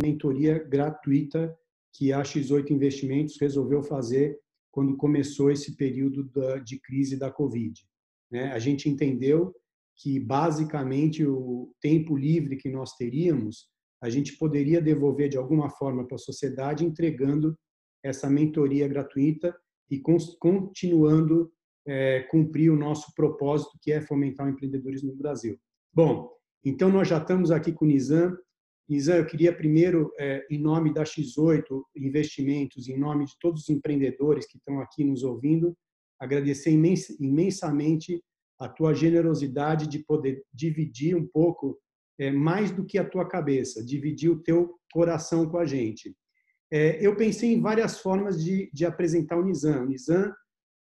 mentoria gratuita que a X8 Investimentos resolveu fazer quando começou esse período de crise da Covid. Né? A gente entendeu que, basicamente, o tempo livre que nós teríamos, a gente poderia devolver de alguma forma para a sociedade, entregando essa mentoria gratuita e continuando é, cumprir o nosso propósito, que é fomentar o empreendedorismo no Brasil. Bom, então nós já estamos aqui com o Nizam. Nizam, eu queria primeiro, é, em nome da X8 Investimentos, em nome de todos os empreendedores que estão aqui nos ouvindo, agradecer imensamente a tua generosidade de poder dividir um pouco é, mais do que a tua cabeça, dividir o teu coração com a gente. É, eu pensei em várias formas de, de apresentar o Nizam. O Nizam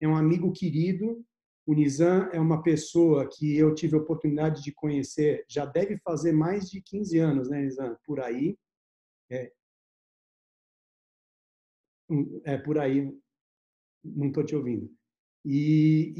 é um amigo querido. O Nizam é uma pessoa que eu tive a oportunidade de conhecer, já deve fazer mais de 15 anos, né, Nizam? Por aí. É, é por aí. Não estou te ouvindo. E,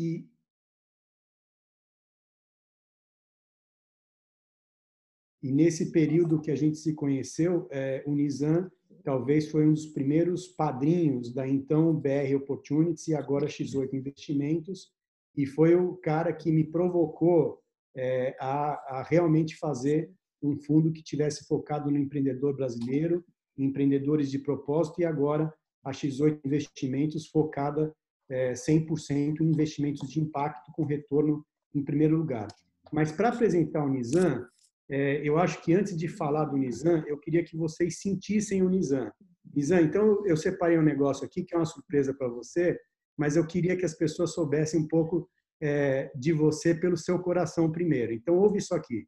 e, e, nesse período que a gente se conheceu, é, o Nizam talvez foi um dos primeiros padrinhos da então BR Opportunities e agora X8 Investimentos, e foi o cara que me provocou é, a, a, realmente fazer um fundo que tivesse focado no empreendedor brasileiro, em empreendedores de propósito, e agora a X8 Investimentos focada é, 100% em investimentos de impacto com retorno em primeiro lugar. Mas para apresentar o Nizam, é, eu acho que antes de falar do Nizam, eu queria que vocês sentissem o Nizam. Nizam, então eu separei um negócio aqui que é uma surpresa para você, mas eu queria que as pessoas soubessem um pouco é, de você pelo seu coração primeiro. Então ouve isso aqui.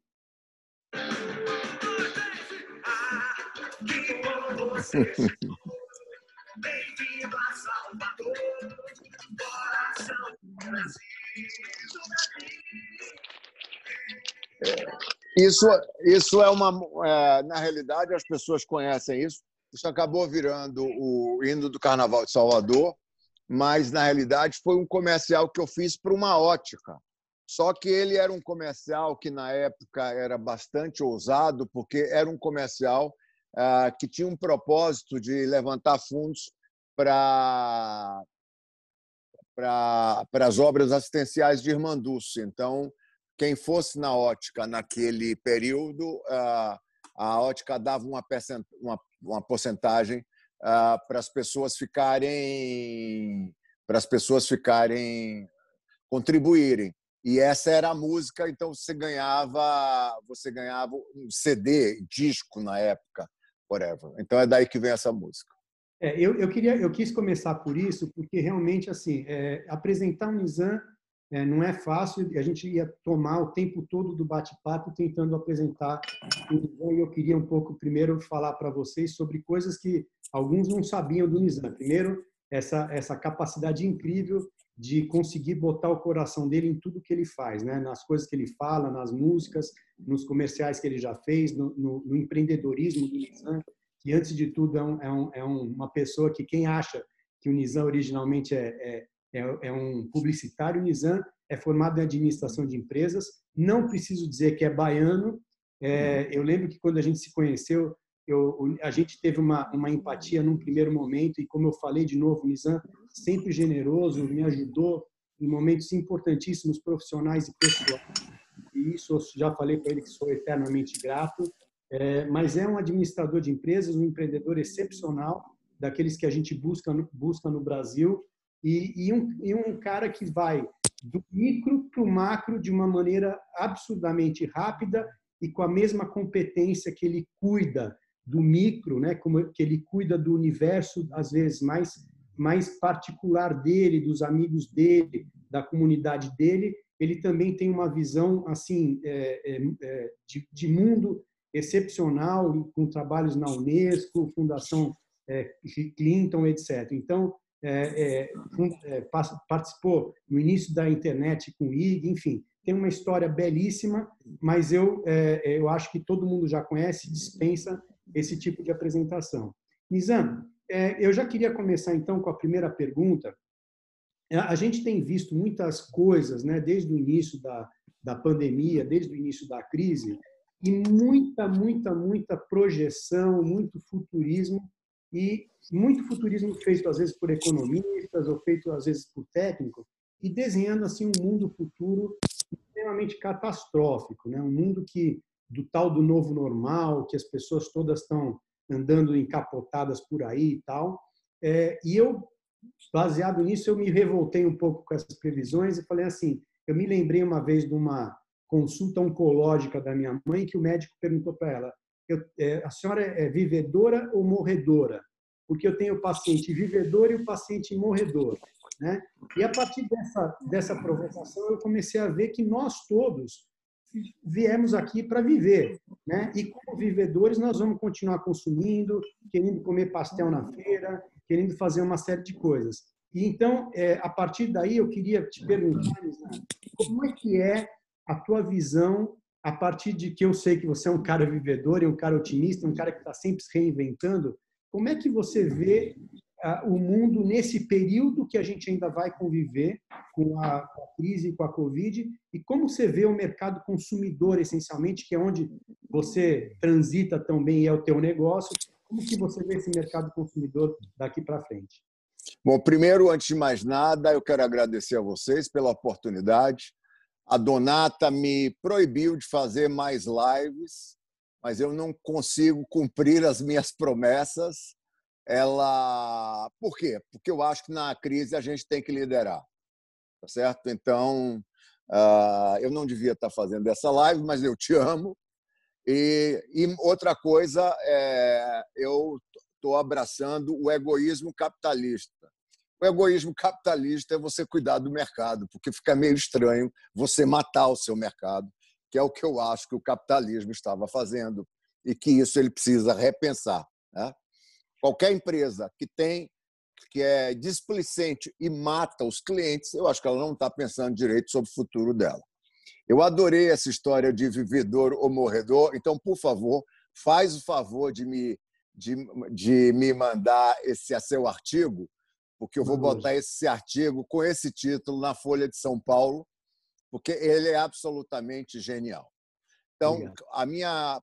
Isso, isso é uma. É, na realidade, as pessoas conhecem isso. Isso acabou virando o hino do Carnaval de Salvador, mas na realidade foi um comercial que eu fiz para uma ótica. Só que ele era um comercial que na época era bastante ousado, porque era um comercial ah, que tinha um propósito de levantar fundos para para as obras assistenciais de Irmanduce. Então, quem fosse na ótica naquele período, a ótica dava uma, uma porcentagem para as pessoas ficarem para as pessoas ficarem contribuírem. E essa era a música então você ganhava você ganhava um CD disco na época whatever. Então é daí que vem essa música. É, eu, eu queria eu quis começar por isso porque realmente assim é, apresentar um Nizam é, não é fácil, a gente ia tomar o tempo todo do bate-papo tentando apresentar. E eu queria um pouco primeiro falar para vocês sobre coisas que alguns não sabiam do Nizam. Primeiro, essa, essa capacidade incrível de conseguir botar o coração dele em tudo que ele faz, né? nas coisas que ele fala, nas músicas, nos comerciais que ele já fez, no, no, no empreendedorismo do Nizam, que antes de tudo é, um, é, um, é uma pessoa que quem acha que o Nizam originalmente é, é é, um publicitário, Nizam é formado em administração de empresas, não preciso dizer que é baiano. É, eu lembro que quando a gente se conheceu, eu, a gente teve uma, uma empatia num primeiro momento e como eu falei de novo, Nizam sempre generoso, me ajudou em momentos importantíssimos profissionais e pessoais. E isso eu já falei para ele que sou eternamente grato. É, mas é um administrador de empresas, um empreendedor excepcional, daqueles que a gente busca busca no Brasil e, e, um, e um cara que vai do micro para o macro de uma maneira absurdamente rápida e com a mesma competência que ele cuida do micro, né, como que ele cuida do universo às vezes mais mais particular dele, dos amigos dele, da comunidade dele, ele também tem uma visão assim é, é, é de, de, mundo excepcional, com trabalhos na Unesco, Fundação é, Clinton, etc. Então é, é, é participou no início da internet com o IG, enfim, tem uma história belíssima, mas eu, é, é, eu acho que todo mundo já conhece, dispensa esse tipo de apresentação. Nizam, eu já queria começar então com a primeira pergunta. A gente tem visto muitas coisas, né, desde o início da, da pandemia, desde o início da crise, e muita, muita, muita projeção, muito futurismo e muito futurismo feito às vezes por economistas ou feito às vezes por técnicos e desenhando assim um mundo futuro extremamente catastrófico, né? Um mundo que do tal do novo normal, que as pessoas todas estão andando encapotadas por aí e tal. É, e eu, baseado nisso, eu me revoltei um pouco com essas previsões e falei assim, eu me lembrei uma vez de uma consulta oncológica da minha mãe que o médico perguntou para ela, é, a senhora é vivedora ou morredora? Porque eu tenho o paciente vivedor e o paciente morredor. Né? E a partir dessa, dessa provocação, eu comecei a ver que nós todos viemos aqui para viver. Né? E como vivedores, nós vamos continuar consumindo, querendo comer pastel na feira, querendo fazer uma série de coisas. E então, é, a partir daí, eu queria te perguntar, como é que é a tua visão a partir de que eu sei que você é um cara vivedor e um cara otimista, um cara que está sempre se reinventando, como é que você vê uh, o mundo nesse período que a gente ainda vai conviver com a, com a crise, com a Covid, e como você vê o mercado consumidor, essencialmente, que é onde você transita também e é o teu negócio, como que você vê esse mercado consumidor daqui para frente? Bom, primeiro, antes de mais nada, eu quero agradecer a vocês pela oportunidade. A Donata me proibiu de fazer mais lives, mas eu não consigo cumprir as minhas promessas. Ela, por quê? Porque eu acho que na crise a gente tem que liderar, tá certo? Então, uh, eu não devia estar fazendo essa live, mas eu te amo. E, e outra coisa, é, eu estou abraçando o egoísmo capitalista. O egoísmo capitalista é você cuidar do mercado, porque fica meio estranho você matar o seu mercado, que é o que eu acho que o capitalismo estava fazendo e que isso ele precisa repensar. Né? Qualquer empresa que tem que é displicente e mata os clientes, eu acho que ela não está pensando direito sobre o futuro dela. Eu adorei essa história de vivedor ou morredor, então, por favor, faz o favor de me, de, de me mandar esse seu artigo, porque eu vou botar esse artigo com esse título na Folha de São Paulo, porque ele é absolutamente genial. Então, a minha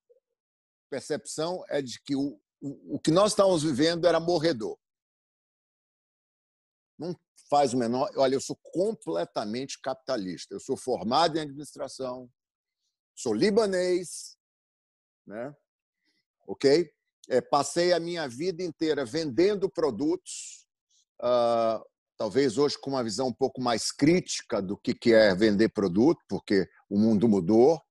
percepção é de que o, o, o que nós estávamos vivendo era morredor. Não faz o menor. Olha, eu sou completamente capitalista. Eu sou formado em administração, sou libanês, né? ok? É, passei a minha vida inteira vendendo produtos uh, talvez hoje com uma visão um pouco mais crítica do que é vender produto, porque o mundo mudou.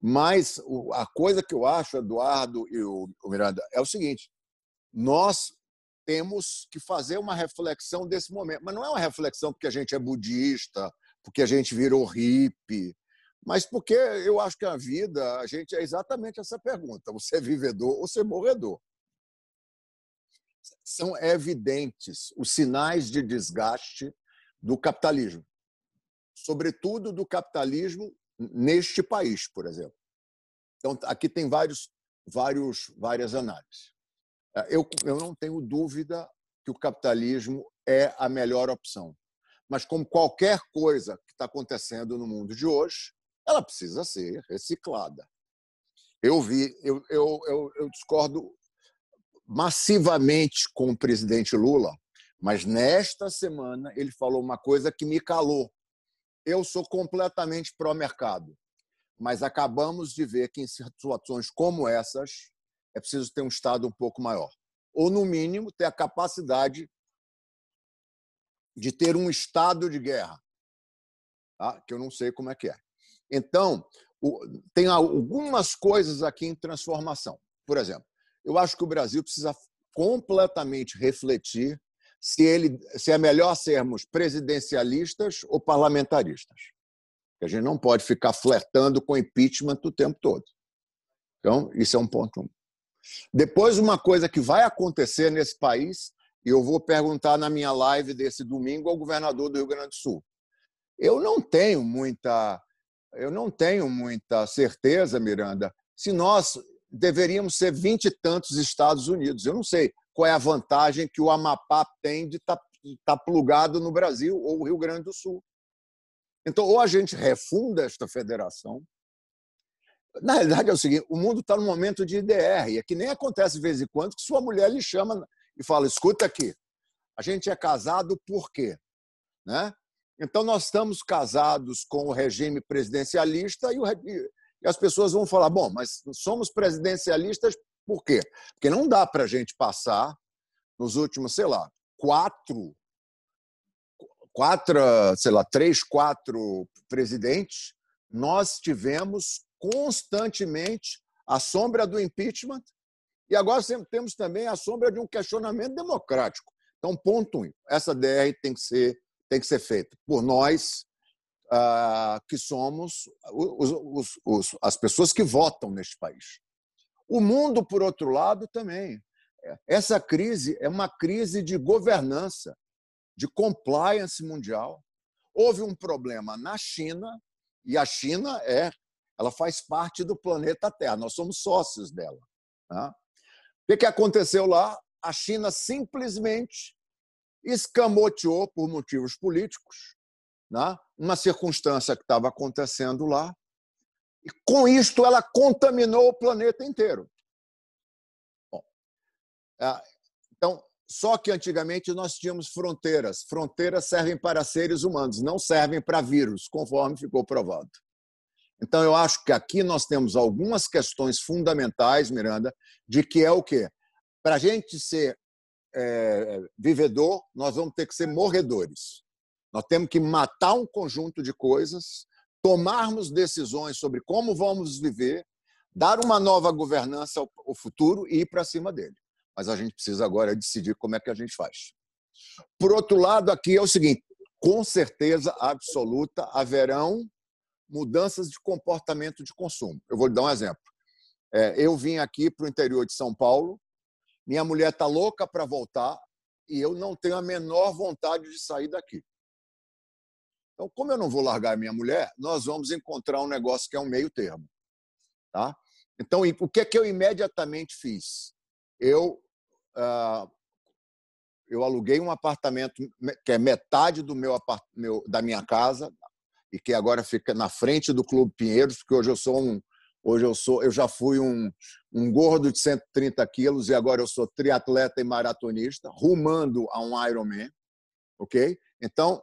Mas a coisa que eu acho, Eduardo e o Miranda, é o seguinte: nós temos que fazer uma reflexão desse momento. Mas não é uma reflexão porque a gente é budista, porque a gente virou hippie, mas porque eu acho que a vida, a gente é exatamente essa pergunta: você é vivedor ou você é morredor? São evidentes os sinais de desgaste do capitalismo, sobretudo do capitalismo neste país, por exemplo. Então, aqui tem vários, vários, várias análises. Eu, eu não tenho dúvida que o capitalismo é a melhor opção. Mas, como qualquer coisa que está acontecendo no mundo de hoje, ela precisa ser reciclada. Eu vi, eu, eu, eu, eu discordo massivamente com o presidente Lula, mas nesta semana ele falou uma coisa que me calou. Eu sou completamente pró-mercado, mas acabamos de ver que em situações como essas é preciso ter um Estado um pouco maior. Ou, no mínimo, ter a capacidade de ter um estado de guerra, tá? que eu não sei como é que é. Então, tem algumas coisas aqui em transformação. Por exemplo, eu acho que o Brasil precisa completamente refletir se, ele, se é melhor sermos presidencialistas ou parlamentaristas. A gente não pode ficar flertando com impeachment o tempo todo. Então, isso é um ponto. Depois, uma coisa que vai acontecer nesse país, e eu vou perguntar na minha live desse domingo ao governador do Rio Grande do Sul. Eu não tenho muita, eu não tenho muita certeza, Miranda, se nós deveríamos ser vinte e tantos Estados Unidos. Eu não sei qual é a vantagem que o Amapá tem de estar tá, tá plugado no Brasil ou o Rio Grande do Sul. Então, ou a gente refunda esta federação, Na realidade é o seguinte: o mundo está num momento de IDR, e é que nem acontece de vez em quando que sua mulher lhe chama e fala: escuta aqui, a gente é casado por quê? Né? Então, nós estamos casados com o regime presidencialista e, o, e as pessoas vão falar: bom, mas somos presidencialistas por quê? Porque não dá para a gente passar nos últimos, sei lá, quatro, quatro, sei lá, três, quatro presidentes, nós tivemos constantemente a sombra do impeachment e agora temos também a sombra de um questionamento democrático. Então, ponto um, essa DR tem que ser, tem que ser feita por nós, uh, que somos os, os, os, as pessoas que votam neste país. O mundo, por outro lado, também. Essa crise é uma crise de governança, de compliance mundial. Houve um problema na China, e a China é, ela faz parte do planeta Terra, nós somos sócios dela. Tá? O que aconteceu lá? A China simplesmente escamoteou por motivos políticos, né? uma circunstância que estava acontecendo lá, e com isto ela contaminou o planeta inteiro. Bom, é, então, só que antigamente nós tínhamos fronteiras. Fronteiras servem para seres humanos, não servem para vírus, conforme ficou provado. Então, eu acho que aqui nós temos algumas questões fundamentais, Miranda, de que é o quê? Para a gente ser é, vivedor, nós vamos ter que ser morredores. Nós temos que matar um conjunto de coisas, tomarmos decisões sobre como vamos viver, dar uma nova governança ao futuro e ir para cima dele. Mas a gente precisa agora decidir como é que a gente faz. Por outro lado, aqui é o seguinte: com certeza absoluta haverão mudanças de comportamento de consumo. Eu vou lhe dar um exemplo. É, eu vim aqui para o interior de São Paulo minha mulher está louca para voltar e eu não tenho a menor vontade de sair daqui. Então, como eu não vou largar minha mulher, nós vamos encontrar um negócio que é um meio termo. Tá? Então, o que é que eu imediatamente fiz? Eu, uh, eu aluguei um apartamento que é metade do meu, meu, da minha casa e que agora fica na frente do Clube Pinheiros, porque hoje eu sou um, Hoje eu sou, eu já fui um, um gordo de 130 quilos e agora eu sou triatleta e maratonista, rumando a um Ironman, ok? Então,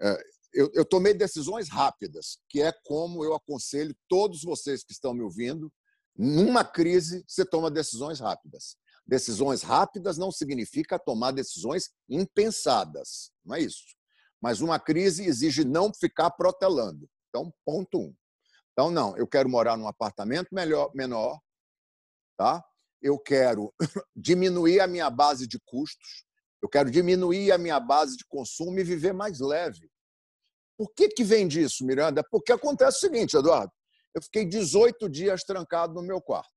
é, eu, eu tomei decisões rápidas, que é como eu aconselho todos vocês que estão me ouvindo. Numa crise, você toma decisões rápidas. Decisões rápidas não significa tomar decisões impensadas, não é isso. Mas uma crise exige não ficar protelando. Então, ponto um. Então, não, eu quero morar num apartamento melhor, menor, tá? eu quero diminuir a minha base de custos, eu quero diminuir a minha base de consumo e viver mais leve. Por que, que vem disso, Miranda? Porque acontece o seguinte, Eduardo. Eu fiquei 18 dias trancado no meu quarto.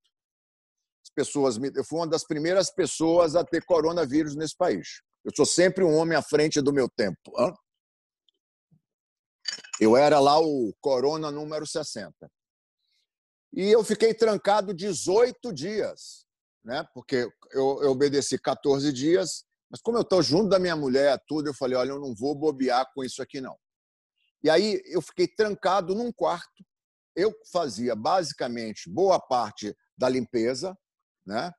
As pessoas, eu fui uma das primeiras pessoas a ter coronavírus nesse país. Eu sou sempre um homem à frente do meu tempo. Eu era lá o Corona número 60. E eu fiquei trancado 18 dias, né? porque eu, eu obedeci 14 dias, mas como eu estou junto da minha mulher, tudo, eu falei: olha, eu não vou bobear com isso aqui, não. E aí eu fiquei trancado num quarto. Eu fazia basicamente boa parte da limpeza, né?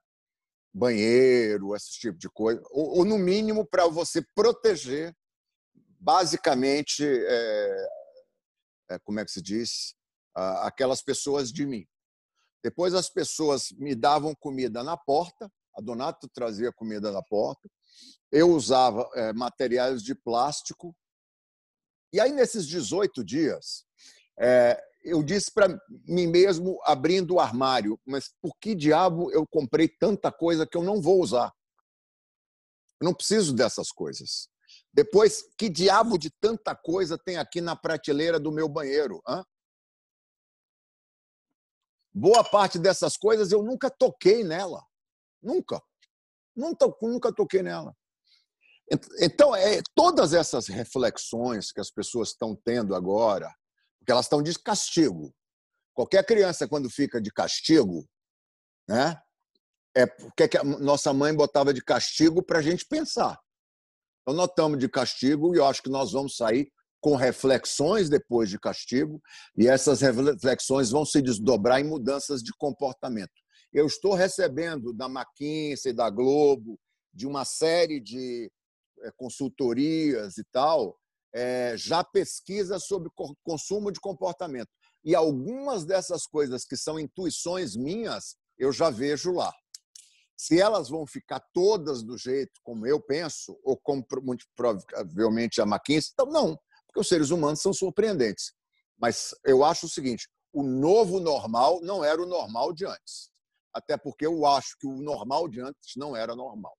banheiro, esse tipo de coisa, ou, ou no mínimo para você proteger basicamente é, é, como é que se diz, aquelas pessoas de mim. Depois as pessoas me davam comida na porta, a Donato trazia comida na porta, eu usava é, materiais de plástico. E aí, nesses 18 dias, é, eu disse para mim mesmo, abrindo o armário, mas por que diabo eu comprei tanta coisa que eu não vou usar? Eu não preciso dessas coisas. Depois, que diabo de tanta coisa tem aqui na prateleira do meu banheiro? Hã? Boa parte dessas coisas eu nunca toquei nela. Nunca. Nunca, nunca toquei nela. Então, é, todas essas reflexões que as pessoas estão tendo agora, porque elas estão de castigo. Qualquer criança, quando fica de castigo, né, é porque a nossa mãe botava de castigo para a gente pensar. Então, nós estamos de castigo e eu acho que nós vamos sair com reflexões depois de castigo, e essas reflexões vão se desdobrar em mudanças de comportamento. Eu estou recebendo da McKinsey, da Globo, de uma série de consultorias e tal, é, já pesquisa sobre consumo de comportamento. E algumas dessas coisas que são intuições minhas, eu já vejo lá. Se elas vão ficar todas do jeito como eu penso, ou como muito provavelmente a McKinsey, então não, porque os seres humanos são surpreendentes. Mas eu acho o seguinte: o novo normal não era o normal de antes. Até porque eu acho que o normal de antes não era normal.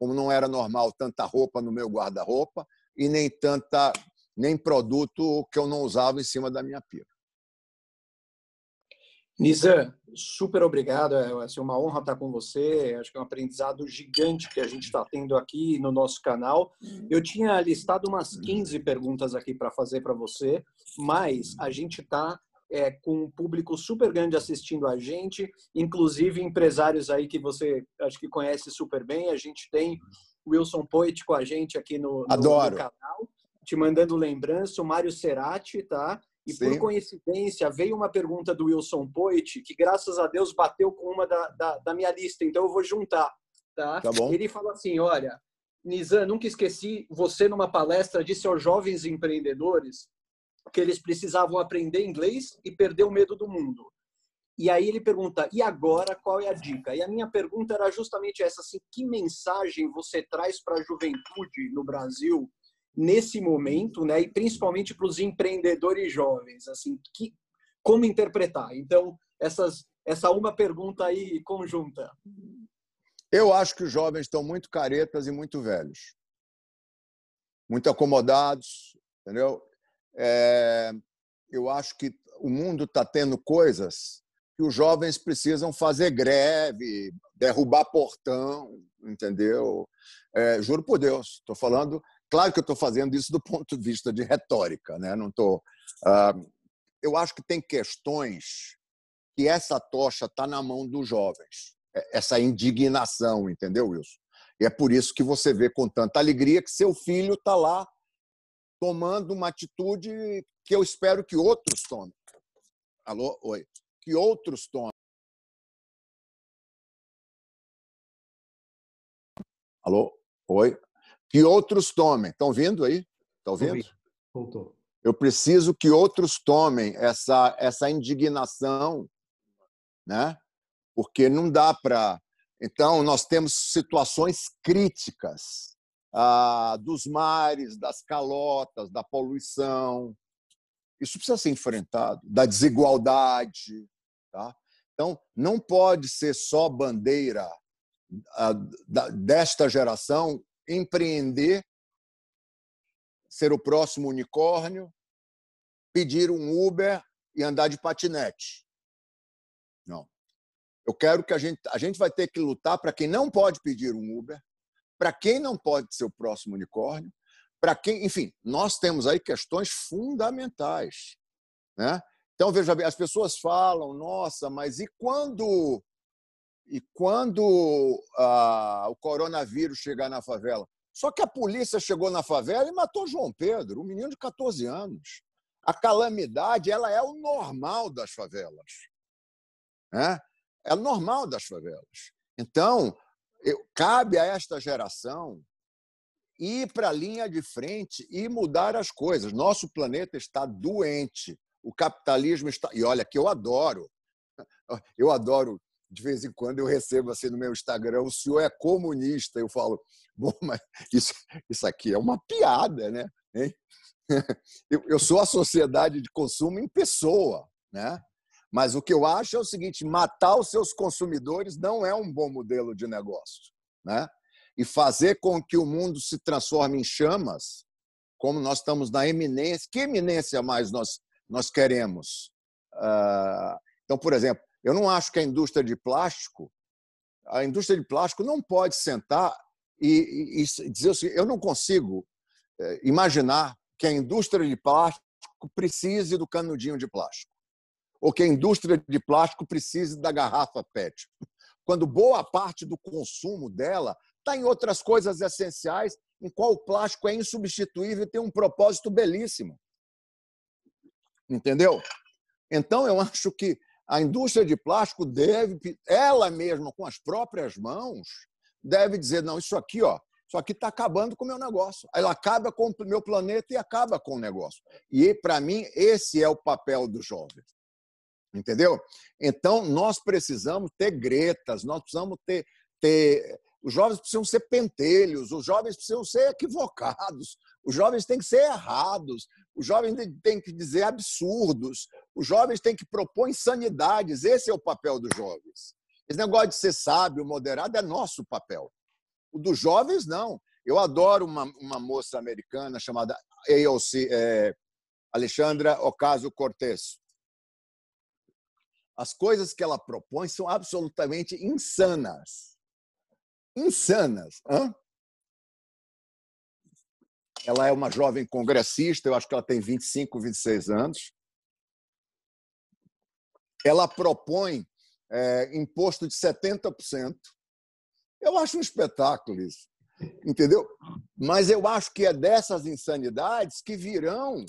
Como não era normal tanta roupa no meu guarda-roupa e nem tanta nem produto que eu não usava em cima da minha pia. Nizam, super obrigado. É assim, uma honra estar com você. Acho que é um aprendizado gigante que a gente está tendo aqui no nosso canal. Eu tinha listado umas 15 perguntas aqui para fazer para você, mas a gente está é, com um público super grande assistindo a gente, inclusive empresários aí que você acho que conhece super bem. A gente tem Wilson Poit com a gente aqui no, no, no canal, te mandando lembrança. O Mário Cerati, tá? E Sim. por coincidência, veio uma pergunta do Wilson Poit, que graças a Deus bateu com uma da, da, da minha lista, então eu vou juntar. Tá? tá bom. Ele falou assim: olha, Nizam, nunca esqueci, você numa palestra disse aos jovens empreendedores que eles precisavam aprender inglês e perder o medo do mundo. E aí ele pergunta: e agora qual é a dica? E a minha pergunta era justamente essa: assim, que mensagem você traz para a juventude no Brasil nesse momento, né? E principalmente para os empreendedores jovens, assim, que como interpretar? Então, essas essa uma pergunta aí conjunta. Eu acho que os jovens estão muito caretas e muito velhos, muito acomodados, entendeu? É, eu acho que o mundo está tendo coisas que os jovens precisam fazer greve, derrubar portão, entendeu? É, juro por Deus, estou falando Claro que eu estou fazendo isso do ponto de vista de retórica, né? Não tô. Uh, eu acho que tem questões que essa tocha está na mão dos jovens, é, essa indignação, entendeu, Wilson? E é por isso que você vê com tanta alegria que seu filho está lá tomando uma atitude que eu espero que outros tomem. Alô, oi, que outros tomem. Alô, oi que outros tomem. Estão vindo aí? Estão ouvindo? Voltou. Eu preciso que outros tomem essa, essa indignação, né? porque não dá para. Então, nós temos situações críticas ah, dos mares, das calotas, da poluição. Isso precisa ser enfrentado, da desigualdade. Tá? Então, não pode ser só bandeira ah, desta geração empreender, ser o próximo unicórnio, pedir um Uber e andar de patinete. Não. Eu quero que a gente a gente vai ter que lutar para quem não pode pedir um Uber, para quem não pode ser o próximo unicórnio, para quem, enfim, nós temos aí questões fundamentais, né? Então veja bem, as pessoas falam, nossa, mas e quando e quando ah, o coronavírus chegar na favela? Só que a polícia chegou na favela e matou João Pedro, um menino de 14 anos. A calamidade ela é o normal das favelas. Né? É normal das favelas. Então, eu, cabe a esta geração ir para a linha de frente e mudar as coisas. Nosso planeta está doente. O capitalismo está. E olha, que eu adoro. Eu adoro de vez em quando eu recebo assim no meu Instagram, o senhor é comunista. Eu falo, bom, mas isso, isso aqui é uma piada, né? Eu, eu sou a sociedade de consumo em pessoa, né? Mas o que eu acho é o seguinte: matar os seus consumidores não é um bom modelo de negócio, né? E fazer com que o mundo se transforme em chamas, como nós estamos na eminência. Que eminência mais nós nós queremos? Uh, então, por exemplo, eu não acho que a indústria de plástico, a indústria de plástico não pode sentar e, e, e dizer assim, eu não consigo é, imaginar que a indústria de plástico precise do canudinho de plástico, ou que a indústria de plástico precise da garrafa PET, quando boa parte do consumo dela está em outras coisas essenciais em qual o plástico é insubstituível e tem um propósito belíssimo. Entendeu? Então, eu acho que a indústria de plástico deve, ela mesma, com as próprias mãos, deve dizer: não, isso aqui, ó, isso aqui está acabando com o meu negócio. Ela acaba com o meu planeta e acaba com o negócio. E, para mim, esse é o papel dos jovens. Entendeu? Então, nós precisamos ter gretas, nós precisamos ter, ter. Os jovens precisam ser pentelhos, os jovens precisam ser equivocados, os jovens têm que ser errados, os jovens têm que dizer absurdos, os jovens têm que propor insanidades. Esse é o papel dos jovens. Esse negócio de ser sábio, moderado, é nosso papel. O dos jovens, não. Eu adoro uma, uma moça americana chamada AOC, é, Alexandra Ocasio-Cortez. As coisas que ela propõe são absolutamente insanas. Insanas. Hã? Ela é uma jovem congressista, eu acho que ela tem 25, 26 anos. Ela propõe é, imposto de 70%. Eu acho um espetáculo isso, entendeu? Mas eu acho que é dessas insanidades que virão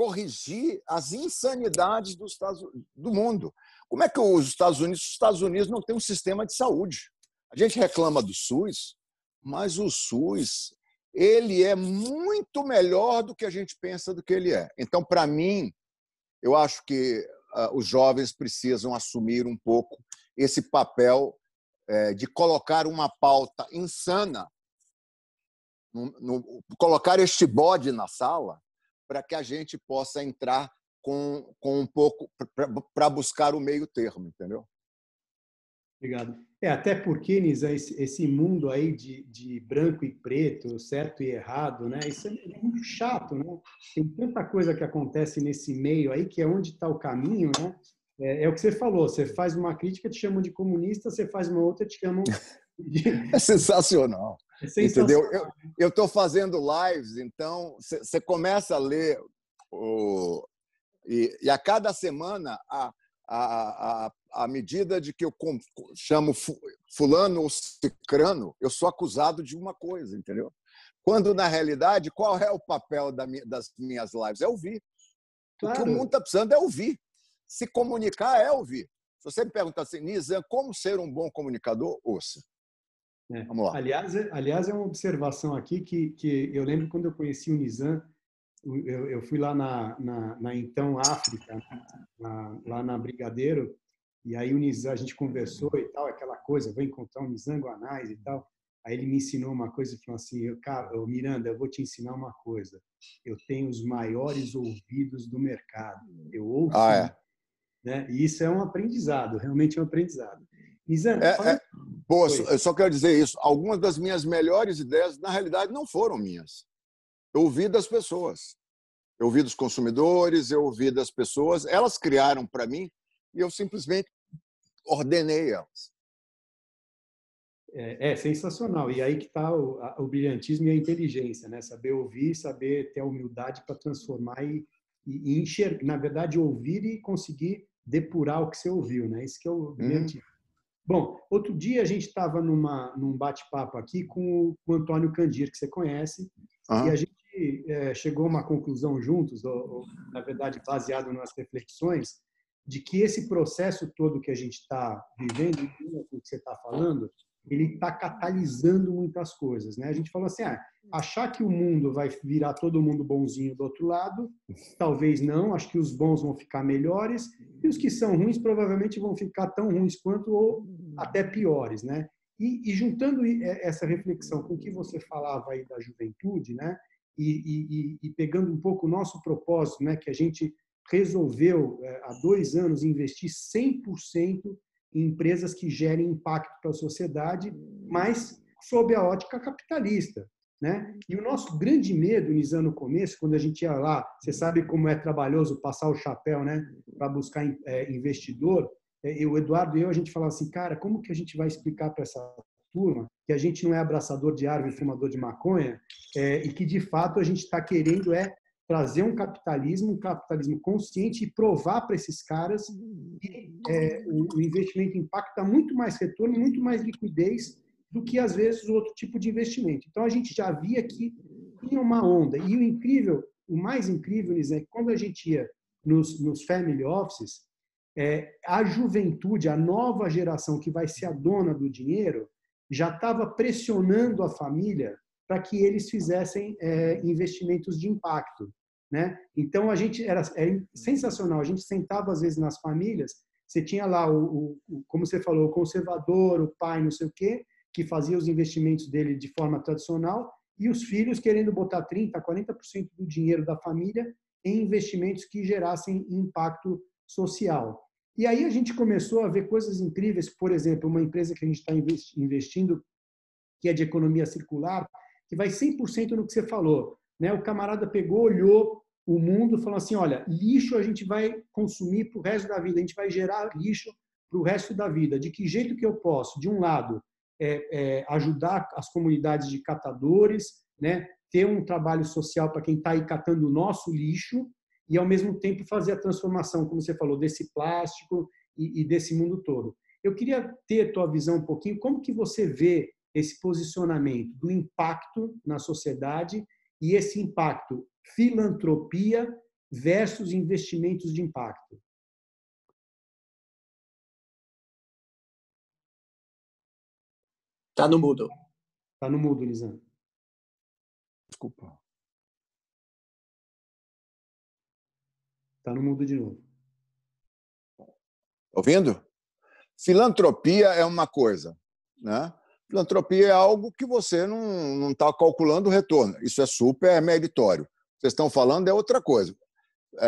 corrigir as insanidades do, Estados, do mundo. Como é que os Estados Unidos, os Estados Unidos não têm um sistema de saúde? A gente reclama do SUS, mas o SUS ele é muito melhor do que a gente pensa do que ele é. Então, para mim, eu acho que uh, os jovens precisam assumir um pouco esse papel é, de colocar uma pauta insana, no, no, colocar este bode na sala, para que a gente possa entrar com, com um pouco para buscar o meio termo, entendeu? Obrigado. É, até porque, Nisa, esse, esse mundo aí de, de, branco e preto, certo e errado, né? Isso é muito chato, né? Tem tanta coisa que acontece nesse meio aí que é onde está o caminho, né? É, é, o que você falou, você faz uma crítica, te chamam de comunista, você faz uma outra, te chamam de... É sensacional. É. Entendeu? Eu estou fazendo lives, então você começa a ler o... E, e, a cada semana, a, a, a, a medida de que eu chamo fulano ou cicrano, eu sou acusado de uma coisa, entendeu? Quando, na realidade, qual é o papel das minhas lives? É ouvir. Claro. O que o mundo está precisando é ouvir. Se comunicar é ouvir. Se você me perguntar assim, Nizam, como ser um bom comunicador? Ouça. É. Vamos lá. Aliás, é, aliás, é uma observação aqui que, que eu lembro quando eu conheci o Nizam, eu, eu fui lá na, na, na então África, na, lá na Brigadeiro, e aí o Nizam, a gente conversou e tal, aquela coisa, vou encontrar o Nizam Guanais e tal. Aí ele me ensinou uma coisa e falou assim, cara, Miranda, eu vou te ensinar uma coisa. Eu tenho os maiores ouvidos do mercado. Eu ouço ah, é. Né? E isso é um aprendizado, realmente é um aprendizado. Nizam, é, fala... é, eu só quero dizer isso. Algumas das minhas melhores ideias, na realidade, não foram minhas. Eu ouvi das pessoas. Eu ouvi dos consumidores, eu ouvi das pessoas. Elas criaram para mim e eu simplesmente ordenei elas. É, é, sensacional. E aí que está o, o, brilhantismo e a inteligência, né? Saber ouvir, saber ter a humildade para transformar e, e, e enxergar, na verdade, ouvir e conseguir depurar o que você ouviu, né? Isso que é o uhum. brilhantismo. Hum. Bom, outro dia a gente estava num bate-papo aqui com o, Antônio Candir, que você conhece, ah. e a gente é, chegou a uma conclusão juntos, ou, ou, na verdade baseado nas reflexões, de que esse processo todo que a gente está vivendo, o que você está falando, ele está catalisando muitas coisas, né? A gente falou assim, ah, achar que o mundo vai virar todo mundo bonzinho do outro lado, talvez não. Acho que os bons vão ficar melhores e os que são ruins provavelmente vão ficar tão ruins quanto ou até piores, né? E, e juntando essa reflexão com o que você falava aí da juventude, né? E, e, e pegando um pouco o nosso propósito, né? Que a gente resolveu é, há dois anos investir 100% em empresas que gerem impacto para a sociedade, mas sob a ótica capitalista. Né? E o nosso grande medo, Nizam, no começo, quando a gente ia lá, você sabe como é trabalhoso passar o chapéu né, para buscar é, investidor, é, o Eduardo e eu, a gente falava assim, cara, como que a gente vai explicar para essa turma que a gente não é abraçador de árvore, fumador de maconha, é, e que de fato a gente está querendo é trazer um capitalismo, um capitalismo consciente e provar para esses caras que é, o, investimento impacta muito mais retorno, muito mais liquidez do que às vezes outro tipo de investimento. Então a gente já via que tinha uma onda. E o incrível, o mais incrível, é que quando a gente ia nos, nos family offices, é, a juventude, a nova geração que vai ser a dona do dinheiro, já estava pressionando a família para que eles fizessem é, investimentos de impacto. Né? Então a gente era, era, sensacional. A gente sentava às vezes nas famílias, você tinha lá o, o, como você falou, o conservador, o pai, não sei o quê, que fazia os investimentos dele de forma tradicional e os filhos querendo botar 30, 40% do dinheiro da família em investimentos que gerassem impacto social. E aí a gente começou a ver coisas incríveis, por exemplo, uma empresa que a gente está investindo, que é de economia circular, que vai 100% no que você falou. Né? O camarada pegou, olhou o mundo falou assim, olha, lixo a gente vai consumir para o resto da vida, a gente vai gerar lixo para o resto da vida. De que jeito que eu posso, de um lado, é, é, ajudar as comunidades de catadores, né? ter um trabalho social para quem está aí catando o nosso lixo e, ao mesmo tempo, fazer a transformação, como você falou, desse plástico e, e desse mundo todo. Eu queria ter tua visão um pouquinho, como que você vê esse posicionamento do impacto na sociedade e esse impacto filantropia versus investimentos de impacto? Está no mudo. Está no mudo, Nizam. Desculpa. Está no mudo de novo. Ouvindo? Filantropia é uma coisa, né? Filantropia é algo que você não está calculando o retorno. Isso é super meritório. Vocês estão falando é outra coisa. É,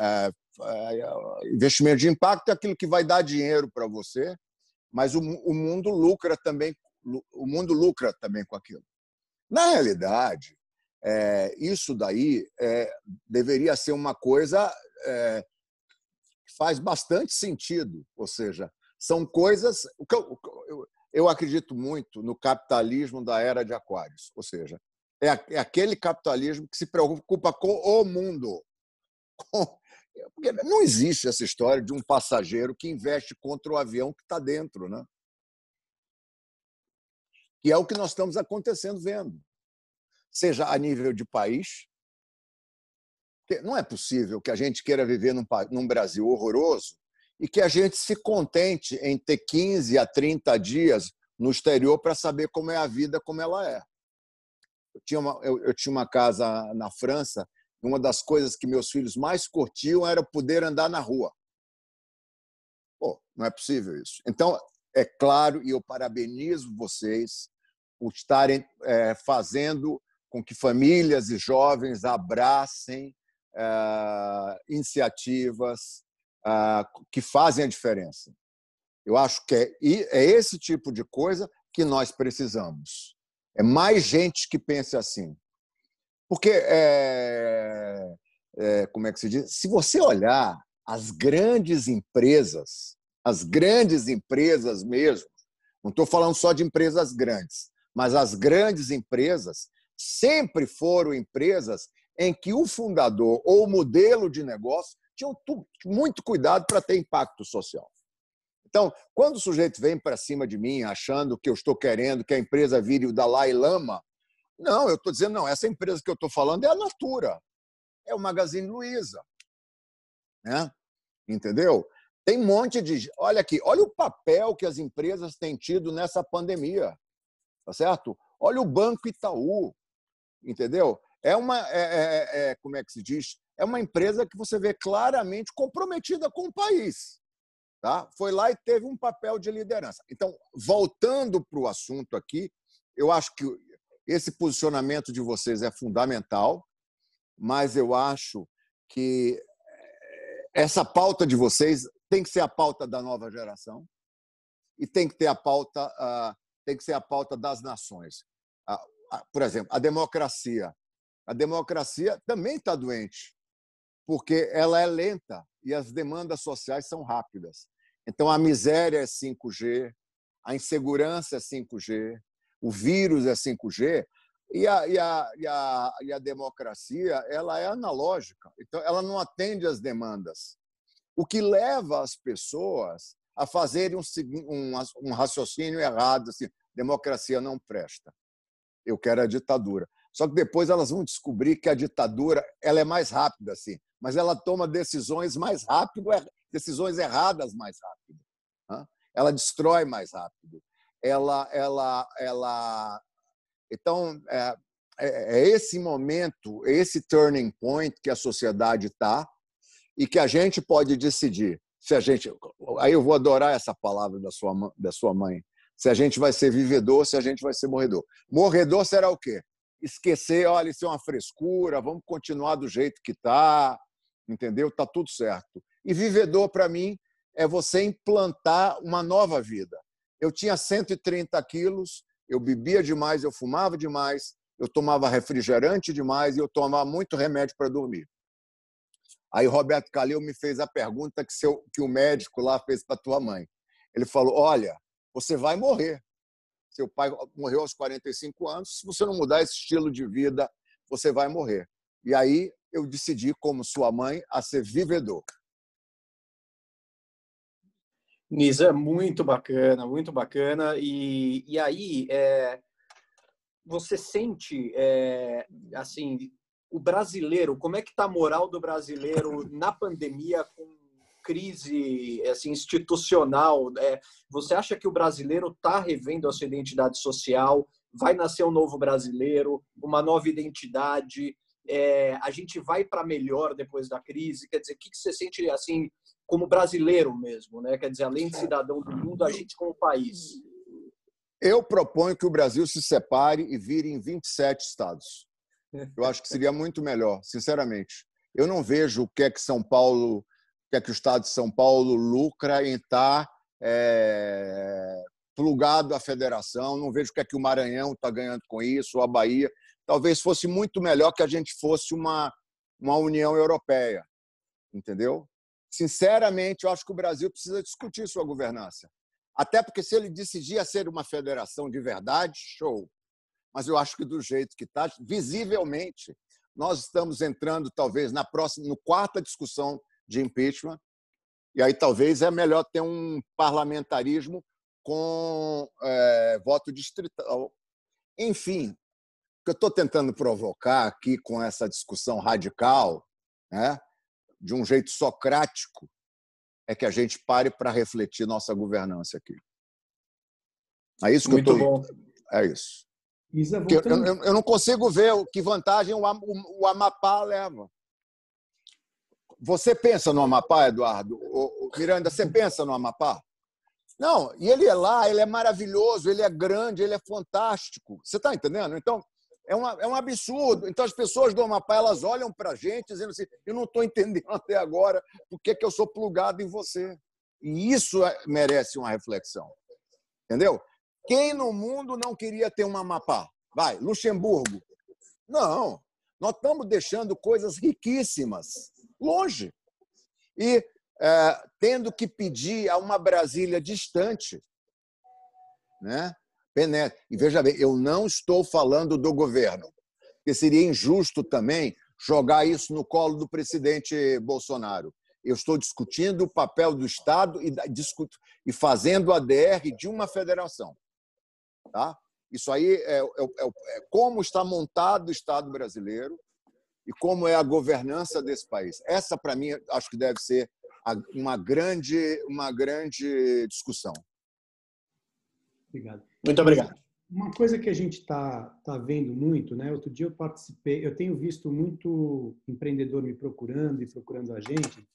é, é, investimento de impacto é aquilo que vai dar dinheiro para você, mas o, o mundo lucra também. O mundo lucra também com aquilo. Na realidade, é, isso daí é, deveria ser uma coisa é, que faz bastante sentido. Ou seja, são coisas. Eu, eu, acredito muito no capitalismo da era de Aquários. Ou seja, é, é aquele capitalismo que se preocupa com o mundo. Com, porque não existe essa história de um passageiro que investe contra o avião que está dentro, né? E é o que nós estamos acontecendo vendo seja a nível de país. Não é possível que a gente queira viver num, num Brasil horroroso e que a gente se contente em ter 15 a 30 dias no exterior para saber como é a vida, como ela é. Eu tinha, uma, eu, eu tinha uma casa na França e uma das coisas que meus filhos mais curtiam era poder andar na rua. Pô, não é possível isso. Então, é claro, e eu parabenizo vocês por estarem é, fazendo com que famílias e jovens abracem uh, iniciativas uh, que fazem a diferença. Eu acho que é, é esse tipo de coisa que nós precisamos. É mais gente que pense assim. Porque, é, é, como é que se diz? Se você olhar as grandes empresas, as grandes empresas mesmo, não estou falando só de empresas grandes, mas as grandes empresas, sempre foram empresas em que o fundador ou o modelo de negócio tinham muito cuidado para ter impacto social. Então, quando o sujeito vem para cima de mim achando que eu estou querendo que a empresa vire o Dalai Lama, não, eu estou dizendo, não, essa empresa que eu estou falando é a Natura, é o Magazine Luiza. Né? Entendeu? Tem um monte de. Olha aqui, olha o papel que as empresas têm tido nessa pandemia. Tá certo? Olha o Banco Itaú, entendeu? É uma, é, é, é, como é que se diz? É uma empresa que você vê claramente comprometida com o país. Tá? Foi lá e teve um papel de liderança. Então, voltando para o assunto aqui, eu acho que esse posicionamento de vocês é fundamental, mas eu acho que eh, essa pauta de vocês tem que ser a pauta da nova geração e tem que ter a pauta, uh, tem que ser a pauta das nações por exemplo, a democracia. A democracia também está doente, porque ela é lenta e as demandas sociais são rápidas. Então, a miséria é 5G, a insegurança é 5G, o vírus é 5G, e a, e a, e a, e a democracia ela é analógica, então ela não atende às demandas. O que leva as pessoas a fazerem um, um, um raciocínio errado, assim, democracia não presta. Eu quero a ditadura. Só que depois elas vão descobrir que a ditadura ela é mais rápida, assim, mas ela toma decisões mais rápido, decisões erradas mais rápido. Ela destrói mais rápido. Ela, ela, ela. Então é, é, é esse momento, esse turning point que a sociedade está e que a gente pode decidir se a gente. Aí eu vou adorar essa palavra da sua, da sua mãe. Se a gente vai ser vivedor, se a gente vai ser morredor. Morredor será o quê? Esquecer, olha, isso é uma frescura, vamos continuar do jeito que está, entendeu? Tá tudo certo. E vivedor, para mim, é você implantar uma nova vida. Eu tinha 130 quilos, eu bebia demais, eu fumava demais, eu tomava refrigerante demais e eu tomava muito remédio para dormir. Aí Roberto Calil me fez a pergunta que, seu, que o médico lá fez para tua mãe. Ele falou: Olha, você vai morrer. Seu pai morreu aos 45 anos. Se você não mudar esse estilo de vida, você vai morrer. E aí eu decidi, como sua mãe, a ser vivedor. Nisa, muito bacana, muito bacana. E, e aí, é, você sente, é, assim, o brasileiro, como é que está a moral do brasileiro na pandemia com crise assim, institucional? É, você acha que o brasileiro está revendo a sua identidade social? Vai nascer um novo brasileiro, uma nova identidade? É, a gente vai para melhor depois da crise? Quer dizer, o que, que você sente assim como brasileiro mesmo, né? Quer dizer, além de cidadão do mundo, a gente como país. Eu proponho que o Brasil se separe e vire em 27 estados. Eu acho que seria muito melhor, sinceramente. Eu não vejo o que é que São Paulo, o que é que o Estado de São Paulo lucra em estar é, plugado à federação. Não vejo o que é que o Maranhão está ganhando com isso, ou a Bahia. Talvez fosse muito melhor que a gente fosse uma, uma União Europeia, entendeu? Sinceramente, eu acho que o Brasil precisa discutir sua governança. Até porque se ele decidir ser uma federação de verdade, show mas eu acho que do jeito que está, visivelmente, nós estamos entrando talvez na próxima, no quarta discussão de impeachment, e aí talvez é melhor ter um parlamentarismo com é, voto distrital. Enfim, o que eu estou tentando provocar aqui com essa discussão radical, né, de um jeito socrático, é que a gente pare para refletir nossa governança aqui. É isso que Muito eu tô... bom. É isso. Isa, voltando... eu, eu, não consigo ver que vantagem o, o, o, Amapá leva. Você pensa no Amapá, Eduardo? O, Miranda, você pensa no Amapá? Não, e ele é lá, ele é maravilhoso, ele é grande, ele é fantástico. Você está entendendo? Então, é, uma, é um absurdo. Então, as pessoas do Amapá, elas olham para a gente dizendo assim, eu não estou entendendo até agora por que, que eu sou plugado em você. E isso é, merece uma reflexão. Entendeu? Quem no mundo não queria ter um Amapá? Vai, Luxemburgo. Não, nós estamos deixando coisas riquíssimas longe. E é, tendo que pedir a uma Brasília distante. Né? E veja bem, eu não estou falando do governo, porque seria injusto também jogar isso no colo do presidente Bolsonaro. Eu estou discutindo o papel do Estado e, e fazendo a DR de uma federação. Tá? Isso aí é, é, é, é como está montado o Estado brasileiro e como é a governança desse país. Essa, para mim, acho que deve ser uma grande, uma grande discussão. Obrigado. Muito obrigado. Uma coisa que a gente está tá vendo muito, né? Outro dia eu participei, eu tenho visto muito empreendedor me procurando e procurando a gente,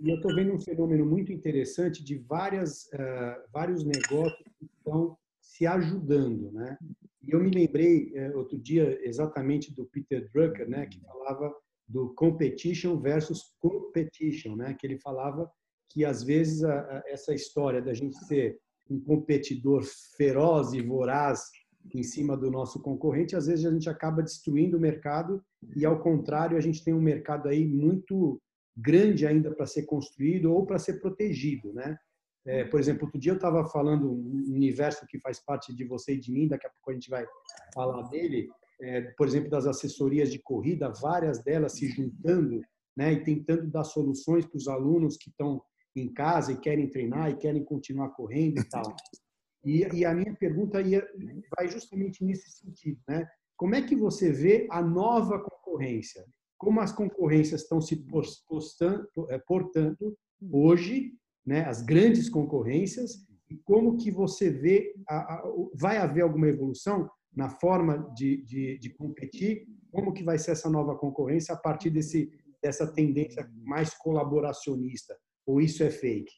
e eu estou vendo um fenômeno muito interessante de várias, uh, vários negócios que estão se ajudando, né? E eu me lembrei é, outro dia exatamente do Peter Drucker, né, que falava do competition versus competition, né? Que ele falava que às vezes a, a, essa história da gente ser um competidor feroz e voraz em cima do nosso concorrente, às vezes a gente acaba destruindo o mercado e ao contrário, a gente tem um mercado aí muito grande ainda para ser construído ou para ser protegido, né? É, por exemplo, outro dia eu estava falando um universo que faz parte de você e de mim, daqui a pouco a gente vai falar dele, é, por exemplo, das assessorias de corrida, várias delas se juntando né, e tentando dar soluções para os alunos que estão em casa e querem treinar e querem continuar correndo e tal. E, e a minha pergunta ia, vai justamente nesse sentido, né? Como é que você vê a nova concorrência? Como as concorrências estão se postando, é, portanto, hoje, né, as grandes concorrências, e como que você vê, a, a, vai haver alguma evolução na forma de, de, de, competir? Como que vai ser essa nova concorrência a partir desse, dessa tendência mais colaboracionista? Ou isso é fake?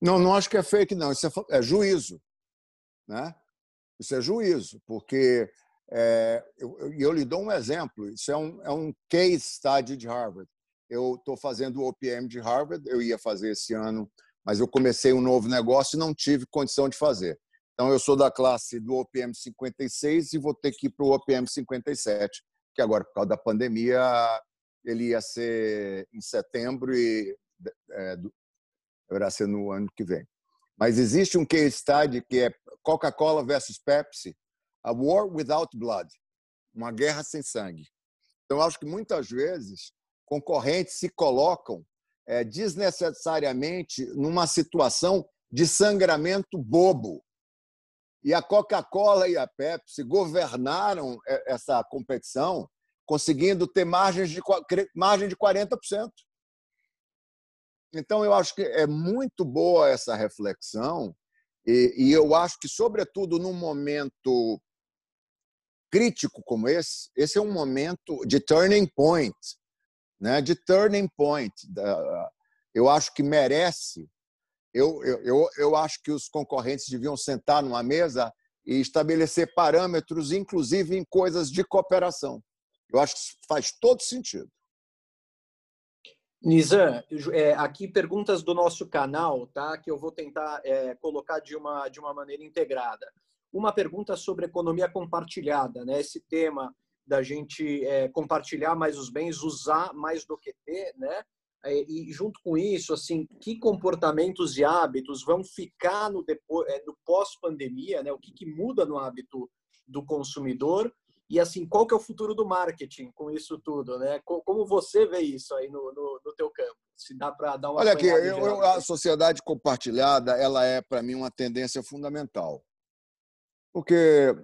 Não, não acho que é fake, não. Isso é, é juízo. Né? Isso é juízo, porque é, eu, eu, eu, lhe dou um exemplo. Isso é um, é um case study de Harvard. Eu estou fazendo o OPM de Harvard, eu ia fazer esse ano, mas eu comecei um novo negócio e não tive condição de fazer. Então, eu sou da classe do OPM 56 e vou ter que ir para o OPM 57, que agora, por causa da pandemia, ele ia ser em setembro e é, deverá ser no ano que vem. Mas existe um case study que é Coca-Cola versus Pepsi, a war without blood, uma guerra sem sangue. Então, acho que muitas vezes concorrentes se colocam é, desnecessariamente numa situação de sangramento bobo. E a Coca-Cola e a Pepsi governaram é, essa competição, conseguindo ter margens de, margem de 40%. Então, eu acho que é muito boa essa reflexão, e, e eu acho que, sobretudo num momento crítico como esse, esse é um momento de turning point, né? de turning point. Eu acho que merece. Eu, eu, eu acho que os concorrentes deviam sentar numa mesa e estabelecer parâmetros, inclusive em coisas de cooperação. Eu acho que faz todo sentido. Nizam, é, aqui perguntas do nosso canal, tá? Que eu vou tentar é, colocar de uma de uma maneira integrada. Uma pergunta sobre economia compartilhada, né? Esse tema da gente é, compartilhar mais os bens, usar mais do que ter, né? É, e junto com isso, assim, que comportamentos e hábitos vão ficar no, depois, é, no pós-pandemia, né? O que, que muda no hábito do consumidor e assim, qual que é o futuro do marketing com isso tudo, né? Como você vê isso aí no, no, no teu campo? Se dá para dar uma Olha aqui, eu, a sociedade compartilhada, ela é para mim uma tendência fundamental. Porque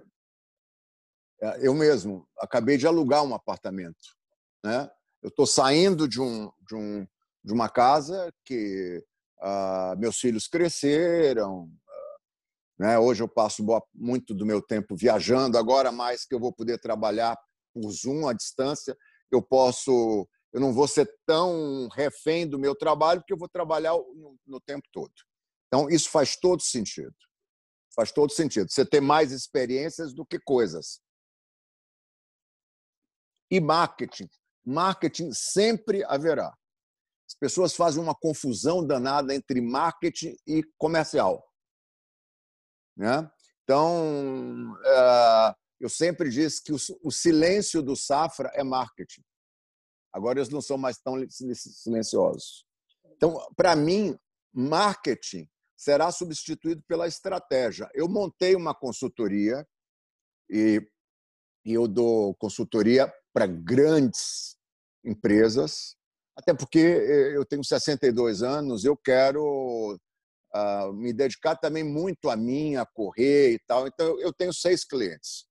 é, eu mesmo acabei de alugar um apartamento, né? Eu estou saindo de um, de um de uma casa que ah, meus filhos cresceram, né? Hoje eu passo muito do meu tempo viajando, agora mais que eu vou poder trabalhar por Zoom à distância, eu posso, eu não vou ser tão refém do meu trabalho, porque eu vou trabalhar no, no tempo todo. Então, isso faz todo sentido. Faz todo sentido. Você ter mais experiências do que coisas. E marketing. Marketing sempre haverá. As pessoas fazem uma confusão danada entre marketing e comercial. Né? Então, eh, eu sempre disse que o silêncio do Safra é marketing. Agora eles não são mais tão silenciosos. Então, para mim, marketing será substituído pela estratégia. Eu montei uma consultoria e, eu dou consultoria para grandes empresas, até porque eh, eu tenho 62 anos, eu quero uh, me dedicar também muito a mim, a correr e tal. Então, eu tenho seis clientes.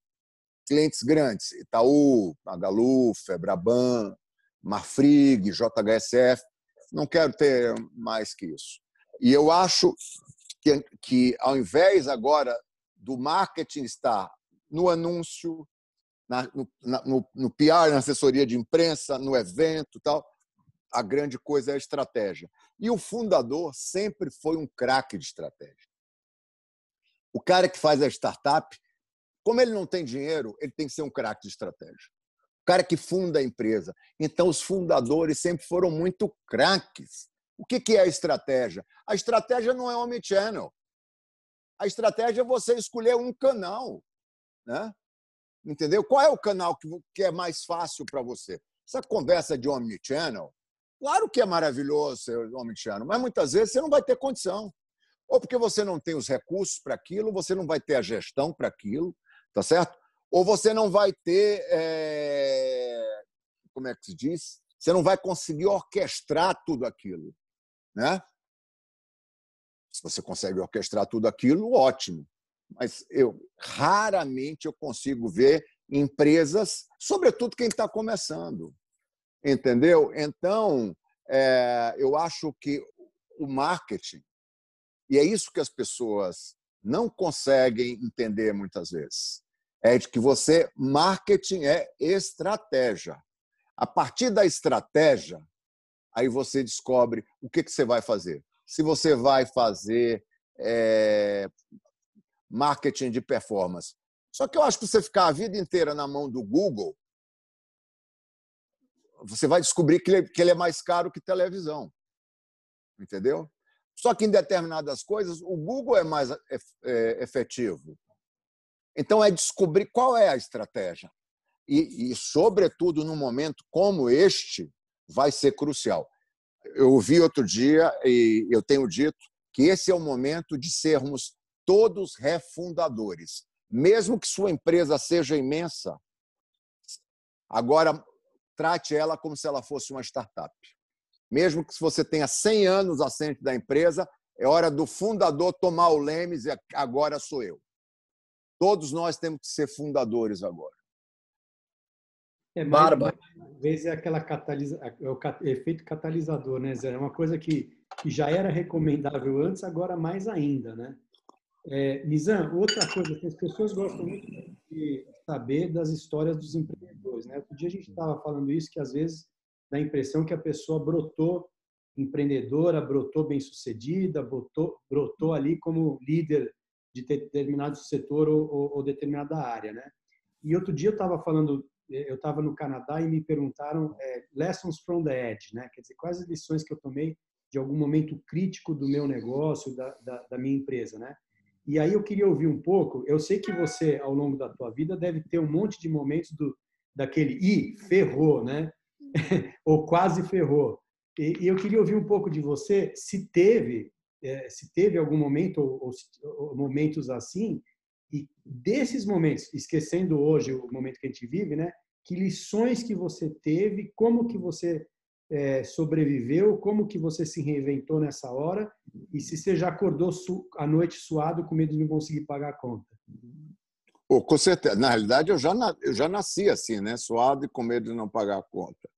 Clientes grandes, Itaú, Magalu, Febraban, Marfrig, JHSF. Não quero ter mais que isso. E eu acho que, que ao invés agora do marketing estar no anúncio, na, no, na, no, no PR, na assessoria de imprensa, no evento tal, a grande coisa é a estratégia. E o fundador sempre foi um craque de estratégia. O cara que faz a startup, como ele não tem dinheiro, ele tem que ser um craque de estratégia. O cara que funda a empresa. Então, os fundadores sempre foram muito craques. O que é a estratégia? A estratégia não é omnichannel. A estratégia é você escolher um canal. Né? Entendeu? Qual é o canal que é mais fácil para você? Essa conversa de omnichannel Claro que é maravilhoso ser omnichannel, mas muitas vezes você não vai ter condição. Ou porque você não tem os recursos para aquilo, você não vai ter a gestão para aquilo, tá certo? Ou você não vai ter. É... Como é que se diz? Você não vai conseguir orquestrar tudo aquilo. Né? Se você consegue orquestrar tudo aquilo, ótimo. mas eu raramente eu consigo ver empresas, sobretudo quem está começando, entendeu? Então, é, eu acho que o marketing e é isso que as pessoas não conseguem entender muitas vezes. É de que você marketing é estratégia. A partir da estratégia, aí você descobre o que, que você vai fazer. Se você vai fazer é, marketing de performance. Só que eu acho que você ficar a vida inteira na mão do Google, você vai descobrir que ele, que ele é mais caro que televisão. Entendeu? Só que em determinadas coisas, o Google é mais é, efetivo. Então, é descobrir qual é a estratégia. E, e, sobretudo, num momento como este, vai ser crucial. Eu ouvi outro dia, e eu tenho dito, que esse é o momento de sermos todos refundadores. Mesmo que sua empresa seja imensa, agora trate ela como se ela fosse uma startup. Mesmo que você tenha 100 anos à frente da empresa, é hora do fundador tomar o Lemes e agora sou eu. Todos nós temos que ser fundadores agora. É, Barba. Às vezes é aquela catalisa, é o efeito catalisador, né, Zé? É uma coisa que, que já era recomendável antes, agora mais ainda, né? É, Nizam, outra coisa que as pessoas gostam muito de saber das histórias dos empreendedores, né? Outro dia a gente estava falando isso, que às vezes dá a impressão que a pessoa brotou empreendedora, brotou bem-sucedida, brotou, brotou ali como líder de determinado setor ou, ou, ou determinada área, né? E outro dia eu estava falando, eu estava no Canadá e me perguntaram é, lessons from the edge, né? Quer dizer, quais as lições que eu tomei de algum momento crítico do meu negócio, da, da, da minha empresa, né? E aí eu queria ouvir um pouco. Eu sei que você, ao longo da tua vida, deve ter um monte de momentos do daquele e ferrou, né? ou quase ferrou. E, e, eu queria ouvir um pouco de você se teve, é, se teve algum momento ou, ou, momentos assim e desses momentos, esquecendo hoje o momento que a gente vive, né? Que lições que você teve, como que você é, sobreviveu, como que você se reinventou nessa hora e se você já acordou à noite suado com medo de não conseguir pagar a conta. Oh, com certeza. Na realidade, eu já, eu já nasci assim, né? suado e com medo de não pagar a conta.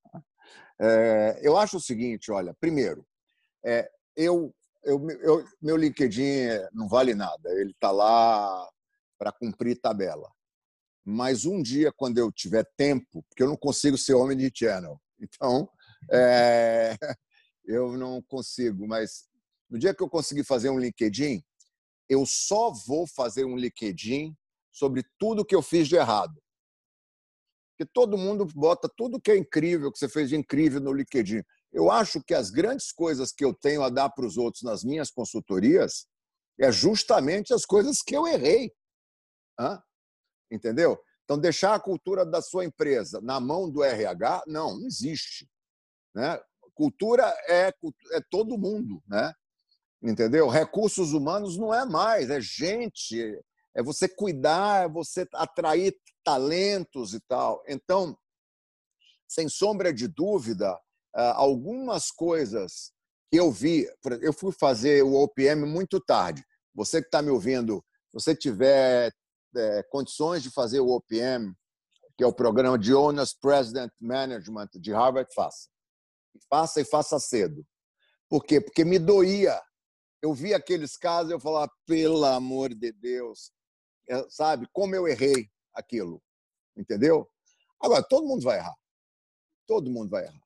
É, eu acho o seguinte, olha, primeiro, é, eu, eu, eu, meu LinkedIn não vale nada, ele está lá para cumprir tabela. Mas um dia, quando eu tiver tempo, porque eu não consigo ser homem de channel, então é, eu não consigo, mas no dia que eu conseguir fazer um LinkedIn, eu só vou fazer um LinkedIn sobre tudo que eu fiz de errado. Porque todo mundo bota tudo que é incrível, que você fez de incrível no LinkedIn. Eu acho que as grandes coisas que eu tenho a dar para os outros nas minhas consultorias é justamente as coisas que eu errei. Hã? Entendeu? Então, deixar a cultura da sua empresa na mão do RH, não, não existe. Né? Cultura é, é todo mundo. Né? Entendeu? Recursos humanos não é mais, é gente, é você cuidar, é você atrair talentos e tal. Então, sem sombra de dúvida, ah, algumas coisas que eu vi, eu fui fazer o OPM muito tarde. Você que está me ouvindo, se você tiver é, condições de fazer o OPM, que é o programa de Owners President Management de Harvard, faça. Faça e faça cedo. Por quê? Porque me doía. Eu vi aqueles casos e eu falava, pelo amor de Deus, é, sabe? Como eu errei aquilo, entendeu? Agora, todo mundo vai errar. Todo mundo vai errar.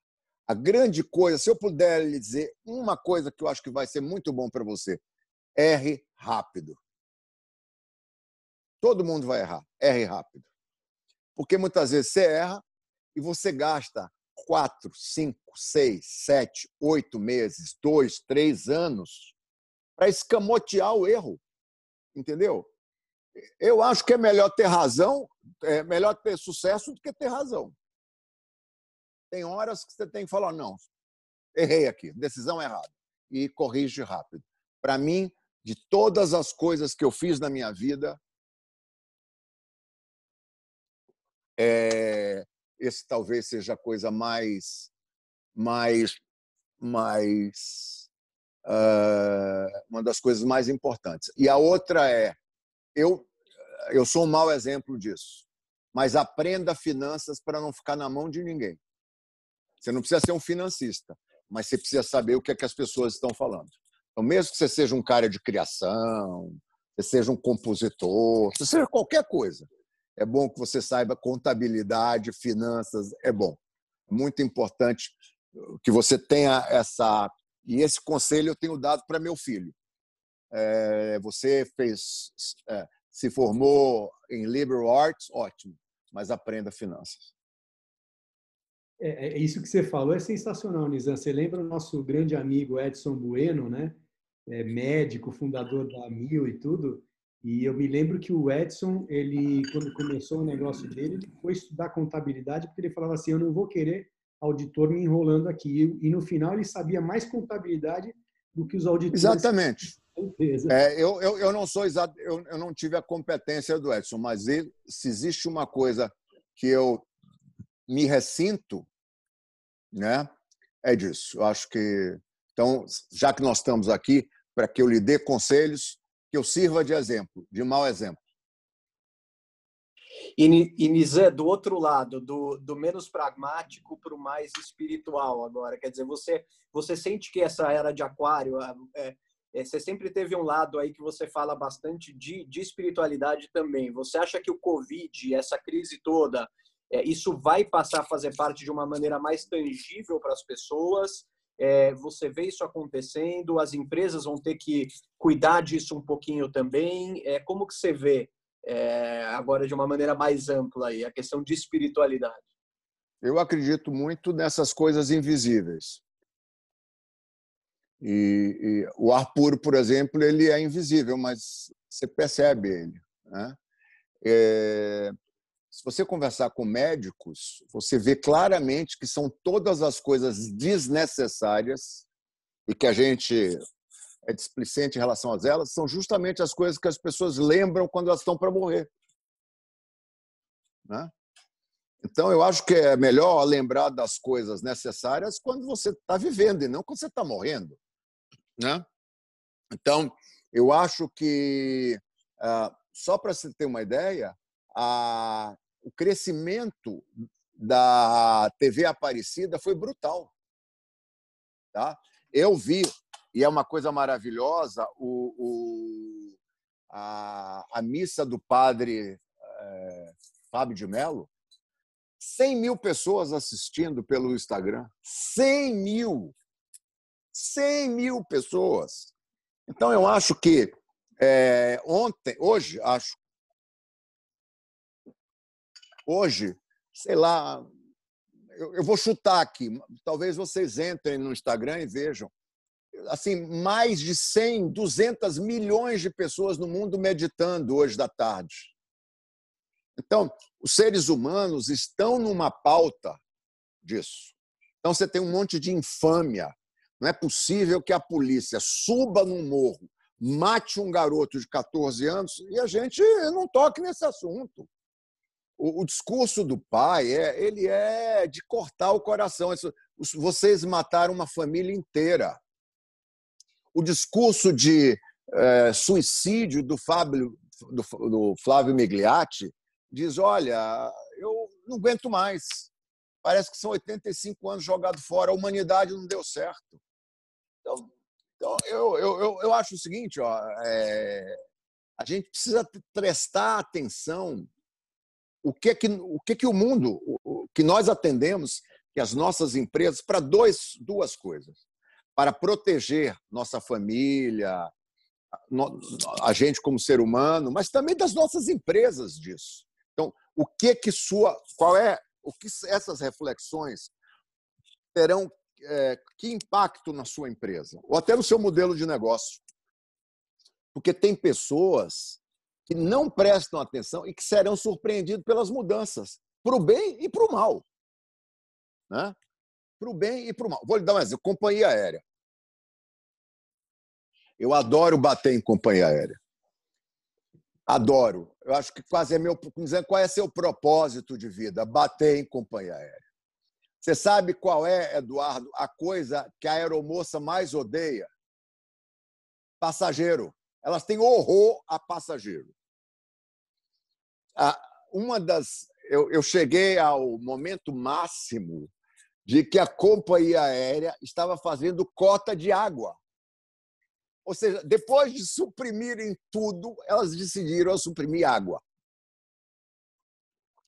A grande coisa, se eu puder lhe dizer uma coisa que eu acho que vai ser muito bom para você, erre rápido. Todo mundo vai errar. Erre rápido. Porque muitas vezes você erra e você gasta quatro, cinco, seis, sete, oito meses, dois, três anos para escamotear o erro. Entendeu? Eu acho que é melhor ter razão, é melhor ter sucesso do que ter razão. Tem horas que você tem que falar, não, errei aqui, decisão errada, e corrige rápido. Para mim, de todas as coisas que eu fiz na minha vida, é, esse talvez seja a coisa mais, mais, mais uh, uma das coisas mais importantes. E a outra é eu, eu sou um mau exemplo disso. Mas aprenda finanças para não ficar na mão de ninguém. Você não precisa ser um financista, mas você precisa saber o que, é que as pessoas estão falando. Então, mesmo que você seja um cara de criação, você seja um compositor, você seja qualquer coisa, é bom que você saiba contabilidade, finanças, é bom. Muito importante que você tenha essa. E esse conselho eu tenho dado para meu filho. É, você fez, é, se formou em liberal arts, ótimo, mas aprenda finanças. É, é, isso que você falou é sensacional, Nizam. Você lembra o nosso grande amigo Edson Bueno, né? É, médico, fundador da Mil e tudo. E eu me lembro que o Edson, ele quando começou o negócio dele, ele foi estudar contabilidade porque ele falava assim: eu não vou querer auditor me enrolando aqui. E no final ele sabia mais contabilidade do que os auditores. Exatamente. É, eu, eu, eu não sou exato, eu, eu não tive a competência do Edson, mas ele, se existe uma coisa que eu me ressinto, né, é disso. Eu acho que então, já que nós estamos aqui para que eu lhe dê conselhos, que eu sirva de exemplo, de mau exemplo. E, Nizam, do outro lado, do, do menos pragmático para o mais espiritual agora, quer dizer, você você sente que essa era de aquário é, é, você sempre teve um lado aí que você fala bastante de, de espiritualidade também. Você acha que o Covid, essa crise toda, é, isso vai passar a fazer parte de uma maneira mais tangível para as pessoas? É, você vê isso acontecendo? As empresas vão ter que cuidar disso um pouquinho também? É, como que você vê é, agora de uma maneira mais ampla aí a questão de espiritualidade? Eu acredito muito nessas coisas invisíveis. E, e, o ar puro, por exemplo, ele é invisível, mas você percebe ele. Né? É, se você conversar com médicos, você vê claramente que são todas as coisas desnecessárias e que a gente é displicente em relação a elas, são justamente as coisas que as pessoas lembram quando elas estão para morrer. Né? Então, eu acho que é melhor lembrar das coisas necessárias quando você está vivendo e não quando você está morrendo. Né? Então, eu acho que, ah, só para você ter uma ideia, a, o crescimento da TV Aparecida foi brutal. Tá? Eu vi, e é uma coisa maravilhosa, o, o a, a, missa do padre é, Fábio de Mello, 100 mil pessoas assistindo pelo Instagram. 100 mil! 100 mil pessoas. Então, eu acho que é, ontem, hoje, acho. Hoje, sei lá, eu, eu vou chutar aqui, talvez vocês entrem no Instagram e vejam. Assim, mais de 100, 200 milhões de pessoas no mundo meditando hoje da tarde. Então, os seres humanos estão numa pauta disso. Então, você tem um monte de infâmia, não é possível que a polícia suba num morro, mate um garoto de 14 anos e a gente não toque nesse assunto. O, o discurso do pai é, ele é de cortar o coração. Vocês mataram uma família inteira. O discurso de é, suicídio do, Fábio, do, do Flávio Migliatti diz: olha, eu não aguento mais. Parece que são 85 anos jogados fora, a humanidade não deu certo. Então, então eu, eu, eu acho o seguinte, ó, é, a gente precisa prestar atenção o que é que o que é que o mundo, o que nós atendemos, que as nossas empresas para dois duas coisas, para proteger nossa família, a gente como ser humano, mas também das nossas empresas disso. Então, o que que sua, qual é o que essas reflexões terão é, que impacto na sua empresa ou até no seu modelo de negócio. Porque tem pessoas que não prestam atenção e que serão surpreendidos pelas mudanças, para o bem e para o mal. Né? Para o bem e para o mal. Vou lhe dar um exemplo: companhia aérea. Eu adoro bater em companhia aérea. Adoro. Eu acho que quase é meu. Qual é seu propósito de vida? Bater em companhia aérea. Você sabe qual é, Eduardo, a coisa que a aeromoça mais odeia? Passageiro. Elas têm horror a passageiro. Uma das. Eu, eu cheguei ao momento máximo de que a companhia aérea estava fazendo cota de água. Ou seja, depois de suprimirem tudo, elas decidiram suprimir água.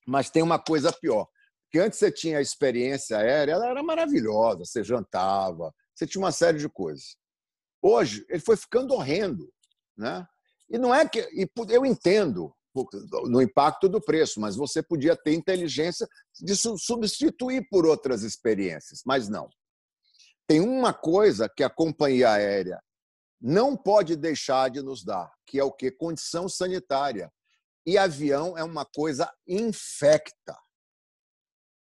Mas tem uma coisa pior. Porque antes você tinha a experiência aérea, ela era maravilhosa, você jantava, você tinha uma série de coisas. Hoje, ele foi ficando horrendo. Né? E não é que. E eu entendo no impacto do preço, mas você podia ter inteligência de substituir por outras experiências, mas não. Tem uma coisa que a companhia aérea não pode deixar de nos dar, que é o que? Condição sanitária. E avião é uma coisa infecta.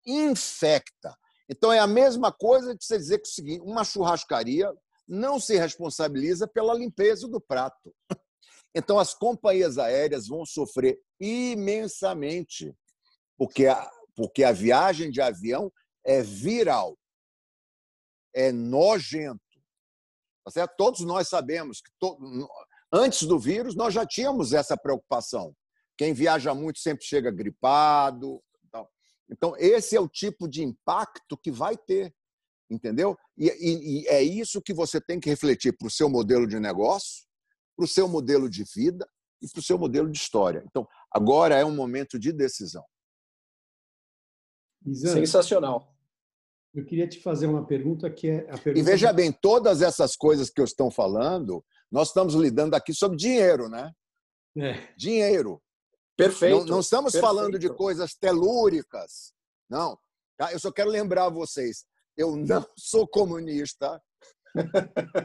Infecta. Então é a mesma coisa de você dizer que uma churrascaria não se responsabiliza pela limpeza do prato. Então as companhias aéreas vão sofrer imensamente, porque a, porque a viagem de avião é viral, é nojento. Tá certo? Todos nós sabemos que to... antes do vírus nós já tínhamos essa preocupação. Quem viaja muito sempre chega gripado. Então, esse é o tipo de impacto que vai ter, entendeu? E, e, e é isso que você tem que refletir para o seu modelo de negócio, para o seu modelo de vida e para o seu modelo de história. Então, agora é um momento de decisão. Sensacional. Eu queria te fazer uma pergunta que é a pergunta. E veja bem, todas essas coisas que eu estou falando, nós estamos lidando aqui sobre dinheiro, né? É. Dinheiro. Perfeito. Não, não estamos perfeito. falando de coisas telúricas. Não. Tá? Eu só quero lembrar vocês: eu não sou comunista.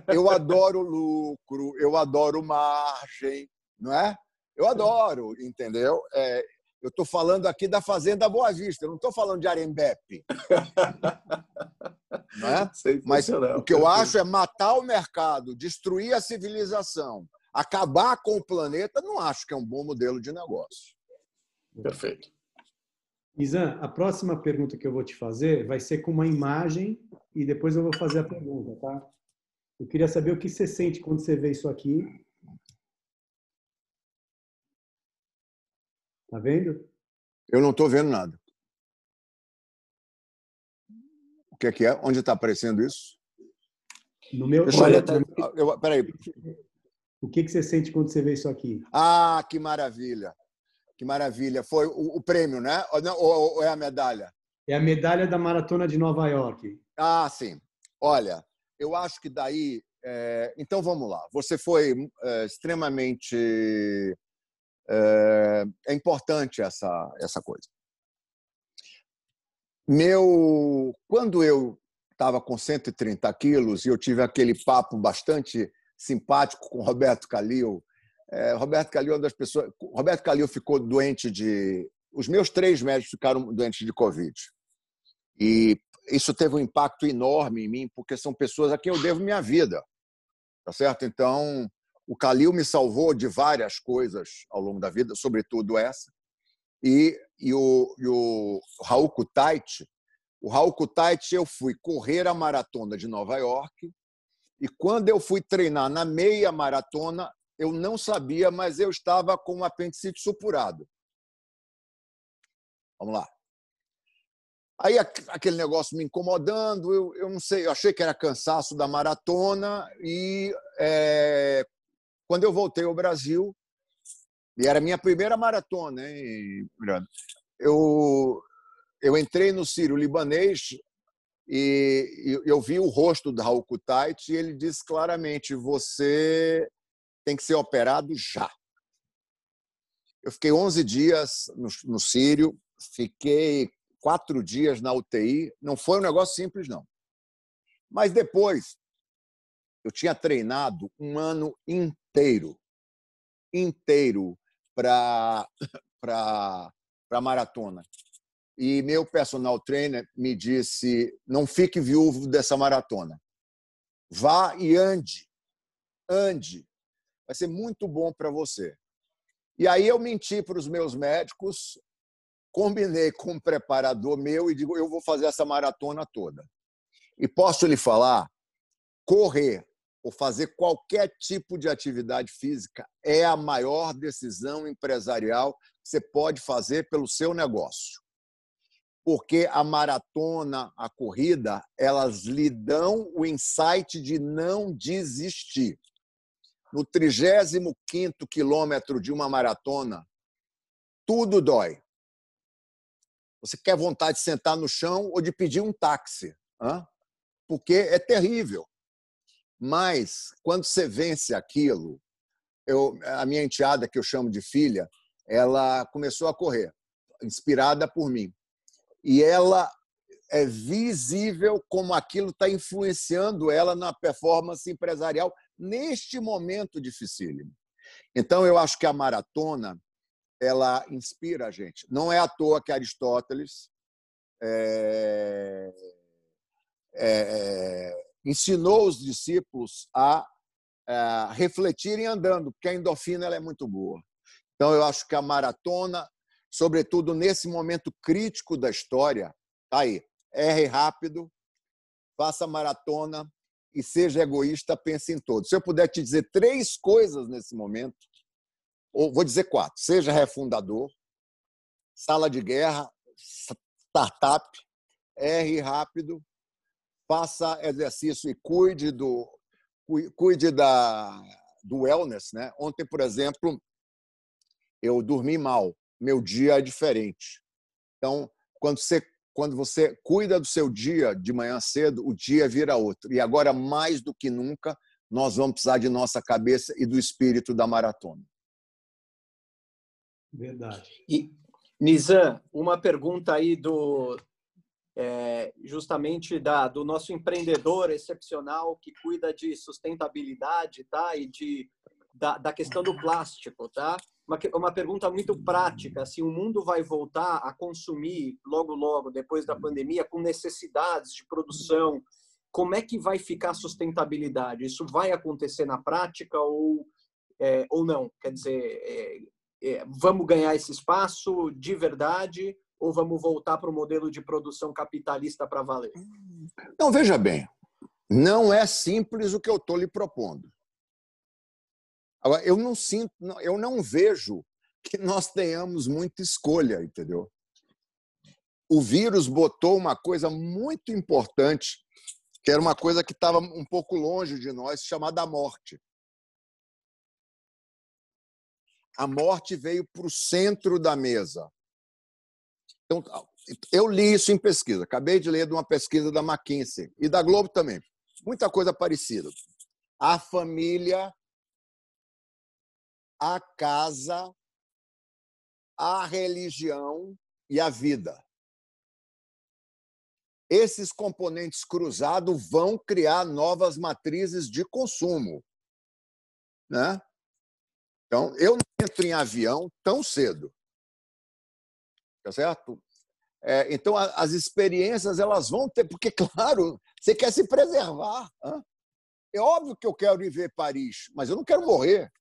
Eu adoro lucro, eu adoro margem, não é? Eu adoro, entendeu? É, eu estou falando aqui da Fazenda Boa Vista, eu não estou falando de Arembepe. não é? Mas o que eu acho é matar o mercado, destruir a civilização, acabar com o planeta, não acho que é um bom modelo de negócio. Perfeito. Isan, a próxima pergunta que eu vou te fazer vai ser com uma imagem e depois eu vou fazer a pergunta, tá? Eu queria saber o que você sente quando você vê isso aqui Tá vendo? Eu não estou vendo nada. O que é que é? Onde está aparecendo isso? No meu. Olha, tá... eu, peraí. O que, que você sente quando você vê isso aqui? Ah, que maravilha! Que maravilha! Foi o, o prêmio, né? Ou, não, ou, ou é a medalha? É a medalha da Maratona de Nova York. Ah, sim. Olha, eu acho que daí. É... Então vamos lá. Você foi é, extremamente é, é importante essa, essa coisa. Meu, quando eu estava com 130 quilos e eu tive aquele papo bastante simpático com Roberto Calil, é, Roberto Calil é uma das pessoas. Roberto Calil ficou doente de. Os meus três médicos ficaram doentes de Covid. E isso teve um impacto enorme em mim, porque são pessoas a quem eu devo minha vida. Tá certo? Então, o Calil me salvou de várias coisas ao longo da vida, sobretudo essa. E, e, o, e o Raul Kutait, o Raul Kutait, eu fui correr a maratona de Nova York e quando eu fui treinar na meia maratona, eu não sabia, mas eu estava com um apendicite supurado. Vamos lá. Aí aquele negócio me incomodando, eu, eu não sei, eu achei que era cansaço da maratona e é, quando eu voltei ao Brasil, e era a minha primeira maratona, hein, eu, eu entrei no Ciro Libanês e eu vi o rosto do Raul Kutait e ele disse claramente: você tem que ser operado já. Eu fiquei 11 dias no, no Sírio, fiquei quatro dias na UTI. Não foi um negócio simples, não. Mas depois, eu tinha treinado um ano inteiro inteiro, para para maratona. E meu personal trainer me disse: não fique viúvo dessa maratona. Vá e ande. Ande. Vai ser muito bom para você. E aí eu menti para os meus médicos, combinei com um preparador meu e digo: eu vou fazer essa maratona toda. E posso lhe falar, correr ou fazer qualquer tipo de atividade física é a maior decisão empresarial que você pode fazer pelo seu negócio. Porque a maratona, a corrida, elas lhe dão o insight de não desistir. No 35 quilômetro de uma maratona, tudo dói. Você quer vontade de sentar no chão ou de pedir um táxi, porque é terrível. Mas, quando você vence aquilo, eu, a minha enteada, que eu chamo de filha, ela começou a correr, inspirada por mim. E ela é visível como aquilo está influenciando ela na performance empresarial neste momento dificílimo. Então, eu acho que a maratona ela inspira a gente. Não é à toa que Aristóteles é, é, ensinou os discípulos a, a é, refletirem andando, porque a endorfina ela é muito boa. Então, eu acho que a maratona, sobretudo nesse momento crítico da história, tá aí. Erre rápido, faça maratona e seja egoísta, pense em todos. Se eu puder te dizer três coisas nesse momento, ou vou dizer quatro: seja refundador, sala de guerra, startup, erre rápido, faça exercício e cuide do cuide da do wellness, né? Ontem, por exemplo, eu dormi mal. Meu dia é diferente. Então, quando você quando você cuida do seu dia de manhã cedo, o dia vira outro. E agora mais do que nunca, nós vamos precisar de nossa cabeça e do espírito da maratona. Verdade. E Nizam, uma pergunta aí do é, justamente da, do nosso empreendedor excepcional que cuida de sustentabilidade, tá? E de, da, da questão do plástico, tá? Uma, uma pergunta muito prática, se o mundo vai voltar a consumir logo, logo, depois da pandemia, com necessidades de produção, como é que vai ficar a sustentabilidade? Isso vai acontecer na prática ou, é, ou não? Quer dizer, é vamos ganhar esse espaço de verdade ou vamos voltar para o modelo de produção capitalista para valer? Não, veja bem, não é simples o que eu estou lhe propondo. Eu não sinto, eu não vejo que nós tenhamos muita escolha, entendeu? O vírus botou uma coisa muito importante, que era uma coisa que estava um pouco longe de nós, chamada morte. A morte veio para o centro da mesa. Então, eu li isso em pesquisa. Acabei de ler de uma pesquisa da McKinsey e da Globo também. Muita coisa parecida. A família, a casa, a religião e a vida. Esses componentes cruzados vão criar novas matrizes de consumo. Né? Então, eu não entro em avião tão cedo tá certo? É, então, a, as experiências elas vão ter, porque, claro, você quer se preservar. Hein? É óbvio que eu quero viver Paris, mas eu não quero morrer.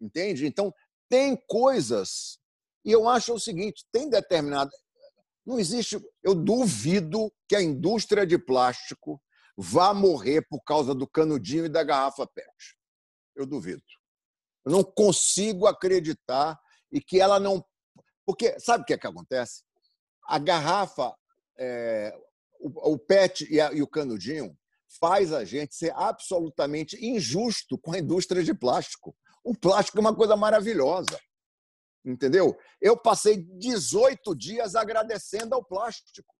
Entende? Então, tem coisas, e eu acho o seguinte: tem determinado. Não existe. Eu duvido que a indústria de plástico vá morrer por causa do canudinho e da garrafa PET. Eu duvido. Eu não consigo acreditar e que ela não porque sabe o que, é que acontece? A garrafa, é, o, o, PET e, a, e o canudinho faz a gente ser absolutamente injusto com a indústria de plástico. O plástico é uma coisa maravilhosa. Entendeu? Eu passei 18 dias agradecendo ao plástico,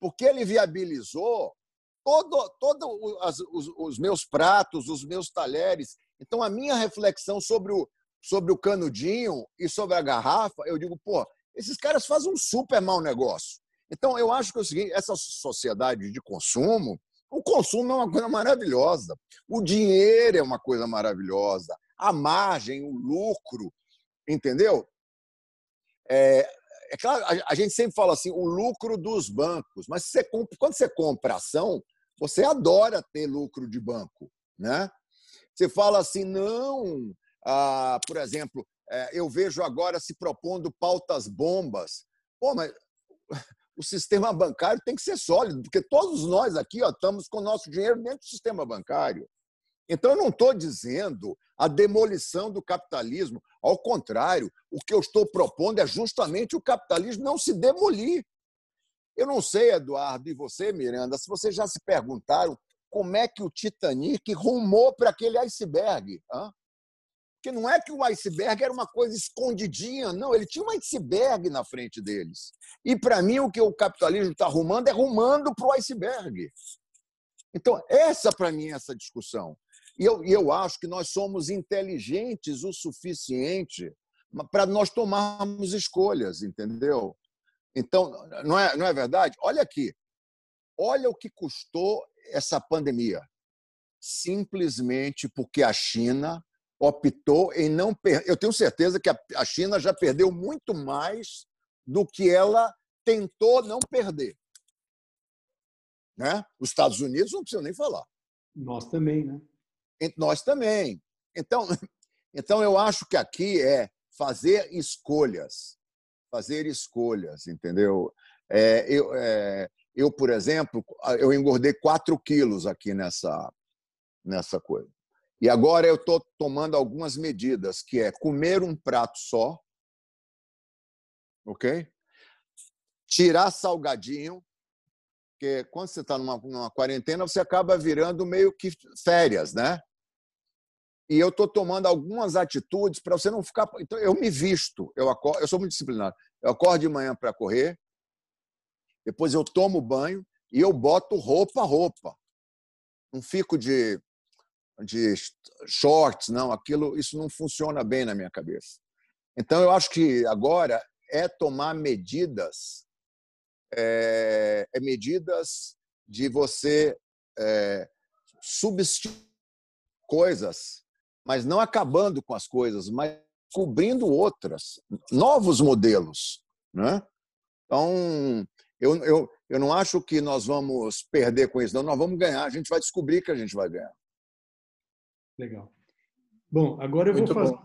porque ele viabilizou todo, todo os, os, os meus pratos, os meus talheres. Então, a minha reflexão sobre o, sobre o canudinho e sobre a garrafa, eu digo, pô, esses caras fazem um super mau negócio. Então, eu acho que é o seguinte: essa sociedade de consumo, o consumo é uma coisa maravilhosa, o dinheiro é uma coisa maravilhosa, a margem, o lucro, entendeu? É, é claro, a, a, gente sempre fala assim, o lucro dos bancos, mas você quando você compra ação, você adora ter lucro de banco, né? Você fala assim, não, ah, por exemplo, é, eu vejo agora se propondo pautas bombas. Pô, mas o sistema bancário tem que ser sólido, porque todos nós aqui ó, estamos com o nosso dinheiro dentro do sistema bancário. Então, eu não estou dizendo a demolição do capitalismo. Ao contrário, o que eu estou propondo é justamente o capitalismo não se demolir. Eu não sei, Eduardo, e você, Miranda, se vocês já se perguntaram como é que o Titanic rumou para aquele iceberg. Porque não é que o iceberg era uma coisa escondidinha, não, ele tinha um iceberg na frente deles. E, para mim, o que o capitalismo está arrumando é rumando para o iceberg. Então, essa, para mim, é essa discussão. E eu, eu acho que nós somos inteligentes o suficiente para nós tomarmos escolhas, entendeu? Então, não é, não é verdade? Olha aqui. Olha o que custou essa pandemia. Simplesmente porque a China optou em não perder. Eu tenho certeza que a China já perdeu muito mais do que ela tentou não perder. Né? Os Estados Unidos não precisam nem falar. Nós também, né? Nós também. Então, então eu acho que aqui é fazer escolhas, fazer escolhas, entendeu? É, eu, é, eu, por exemplo, eu engordei 4 quilos aqui nessa, nessa coisa. E agora eu estou tomando algumas medidas, que é comer um prato só, ok? Tirar salgadinho, porque quando você está numa, numa, quarentena, você acaba virando meio que férias, né? E eu estou tomando algumas atitudes para você não ficar. Então, eu me visto, eu, acordo, eu sou muito disciplinado. Eu acordo de manhã para correr, depois eu tomo banho e eu boto roupa, roupa. Não fico de de shorts, não, aquilo, isso não funciona bem na minha cabeça. Então, eu acho que agora é tomar medidas, é, é medidas de você é, substituir coisas, mas não acabando com as coisas, mas cobrindo outras, novos modelos. Né? Então, eu, eu, eu não acho que nós vamos perder com isso, não, nós vamos ganhar, a gente vai descobrir que a gente vai ganhar. Legal. Bom, agora eu Muito vou fazer,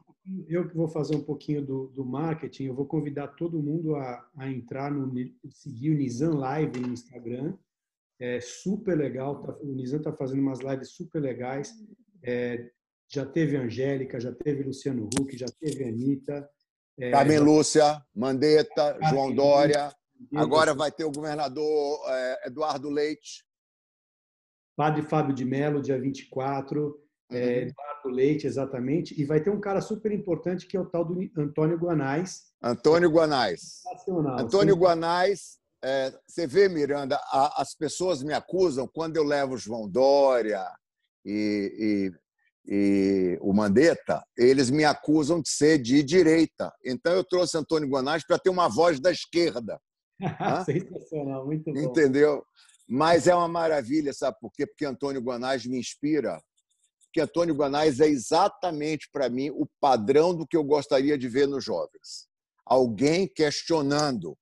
eu vou fazer um pouquinho do, do marketing. Eu vou convidar todo mundo a, a entrar no seguir o Nizam Live no Instagram. É super legal. Tá, o Nizam está fazendo umas lives super legais. É, já teve Angélica, já teve Luciano Huck, já teve Anitta. É, Carmen já... Lúcia, Mandetta, Carmen João Dória. Agora vai ter o governador é, Eduardo Leite. Padre Fábio de Mello, dia 24 é, Eduardo Leite, exatamente, e vai ter um cara super importante que é o tal do Antônio Guanais. Antônio Guanais. Antônio Guanais, é, você vê, Miranda, a, as pessoas me acusam quando eu levo João Dória e, e, e o Mandetta, eles me acusam de ser de direita. Então eu trouxe Antônio Guanais para ter uma voz da esquerda. Sensacional, muito bom. Entendeu? Mas é uma maravilha, sabe por quê? Porque Antônio Guanais me inspira que Antônio Guanais é exatamente para mim o padrão do que eu gostaria de ver nos jovens. Alguém questionando,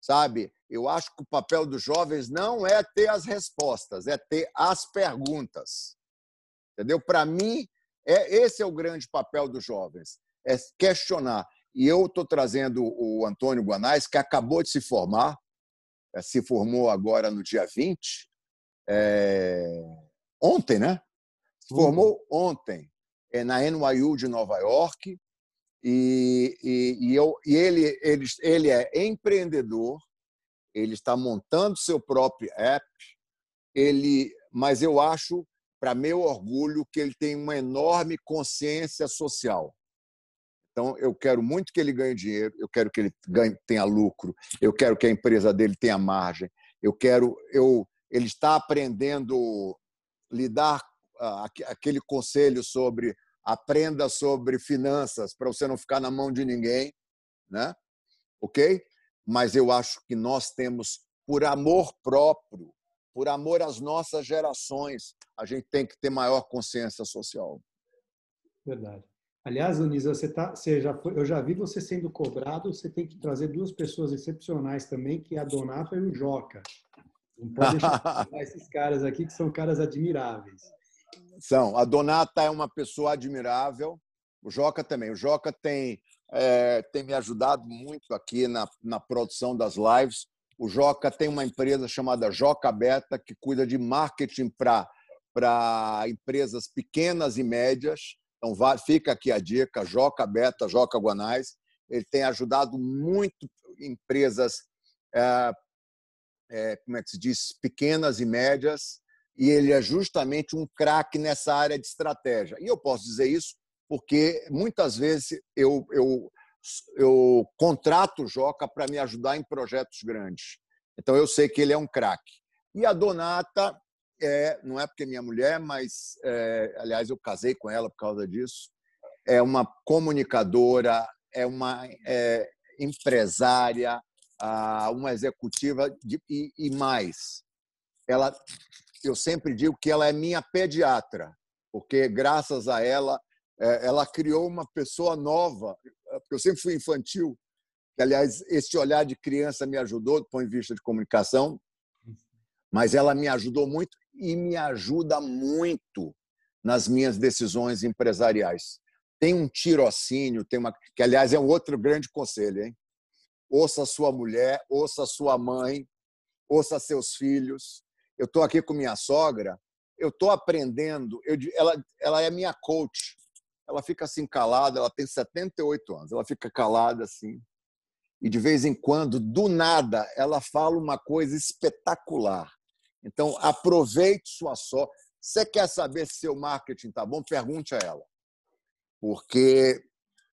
sabe? Eu acho que o papel dos jovens não é ter as respostas, é ter as perguntas. Entendeu? Para mim, é esse é o grande papel dos jovens, é questionar. E eu estou trazendo o Antônio Guanais, que acabou de se formar, é, se formou agora no dia 20, é... ontem, né? formou ontem é, na NYU de Nova York e, e, e, eu, e ele, ele, ele é empreendedor, ele está montando seu próprio app, ele, mas eu acho, para meu orgulho, que ele tem uma enorme consciência social. Então, eu quero muito que ele ganhe dinheiro, eu quero que ele ganhe, tenha lucro, eu quero que a empresa dele tenha margem, eu quero, eu, ele está aprendendo lidar aquele conselho sobre aprenda sobre finanças para você não ficar na mão de ninguém, né? Ok? Mas eu acho que nós temos, por amor próprio, por amor às nossas gerações, a gente tem que ter maior consciência social. Verdade. Aliás, Anisa, você tá, você já eu já vi você sendo cobrado. Você tem que trazer duas pessoas excepcionais também, que é a Donata e o Joca. Não pode deixar de esses caras aqui que são caras admiráveis. São. A Donata é uma pessoa admirável. O Joca também. O Joca tem, é, tem me ajudado muito aqui na, na produção das lives, O Joca tem uma empresa chamada Joca Beta, que cuida de marketing para empresas pequenas e médias. Então, fica aqui a dica: Joca Beta, Joca Guanais. Ele tem ajudado muito empresas, é, é, como é que se diz, pequenas e médias, e ele é justamente um craque nessa área de estratégia. E eu posso dizer isso porque muitas vezes eu, eu eu contrato o Joca para me ajudar em projetos grandes. Então eu sei que ele é um craque. E a Donata, é, não é porque é minha mulher, mas, é, aliás, eu casei com ela por causa disso. É uma comunicadora, é uma é, empresária, uma executiva de, e, e mais. Ela, eu sempre digo que ela é minha pediatra, porque graças a ela é, ela criou uma pessoa nova, porque eu sempre fui infantil, aliás, esse olhar de criança me ajudou do ponto de vista de comunicação, mas ela me ajudou muito e me ajuda muito nas minhas decisões empresariais. Tem um tirocínio, tem uma, que aliás é um outro grande conselho, hein? Ouça sua mulher, ouça sua mãe, ouça seus filhos. Eu estou aqui com minha sogra, eu estou aprendendo. Eu, ela, ela é minha coach ela fica assim calada, ela tem 78 anos, ela fica calada assim. E de vez em quando, do nada, ela fala uma coisa espetacular. Então, aproveite sua sorte. Você quer saber se seu marketing está bom? Pergunte a ela. Porque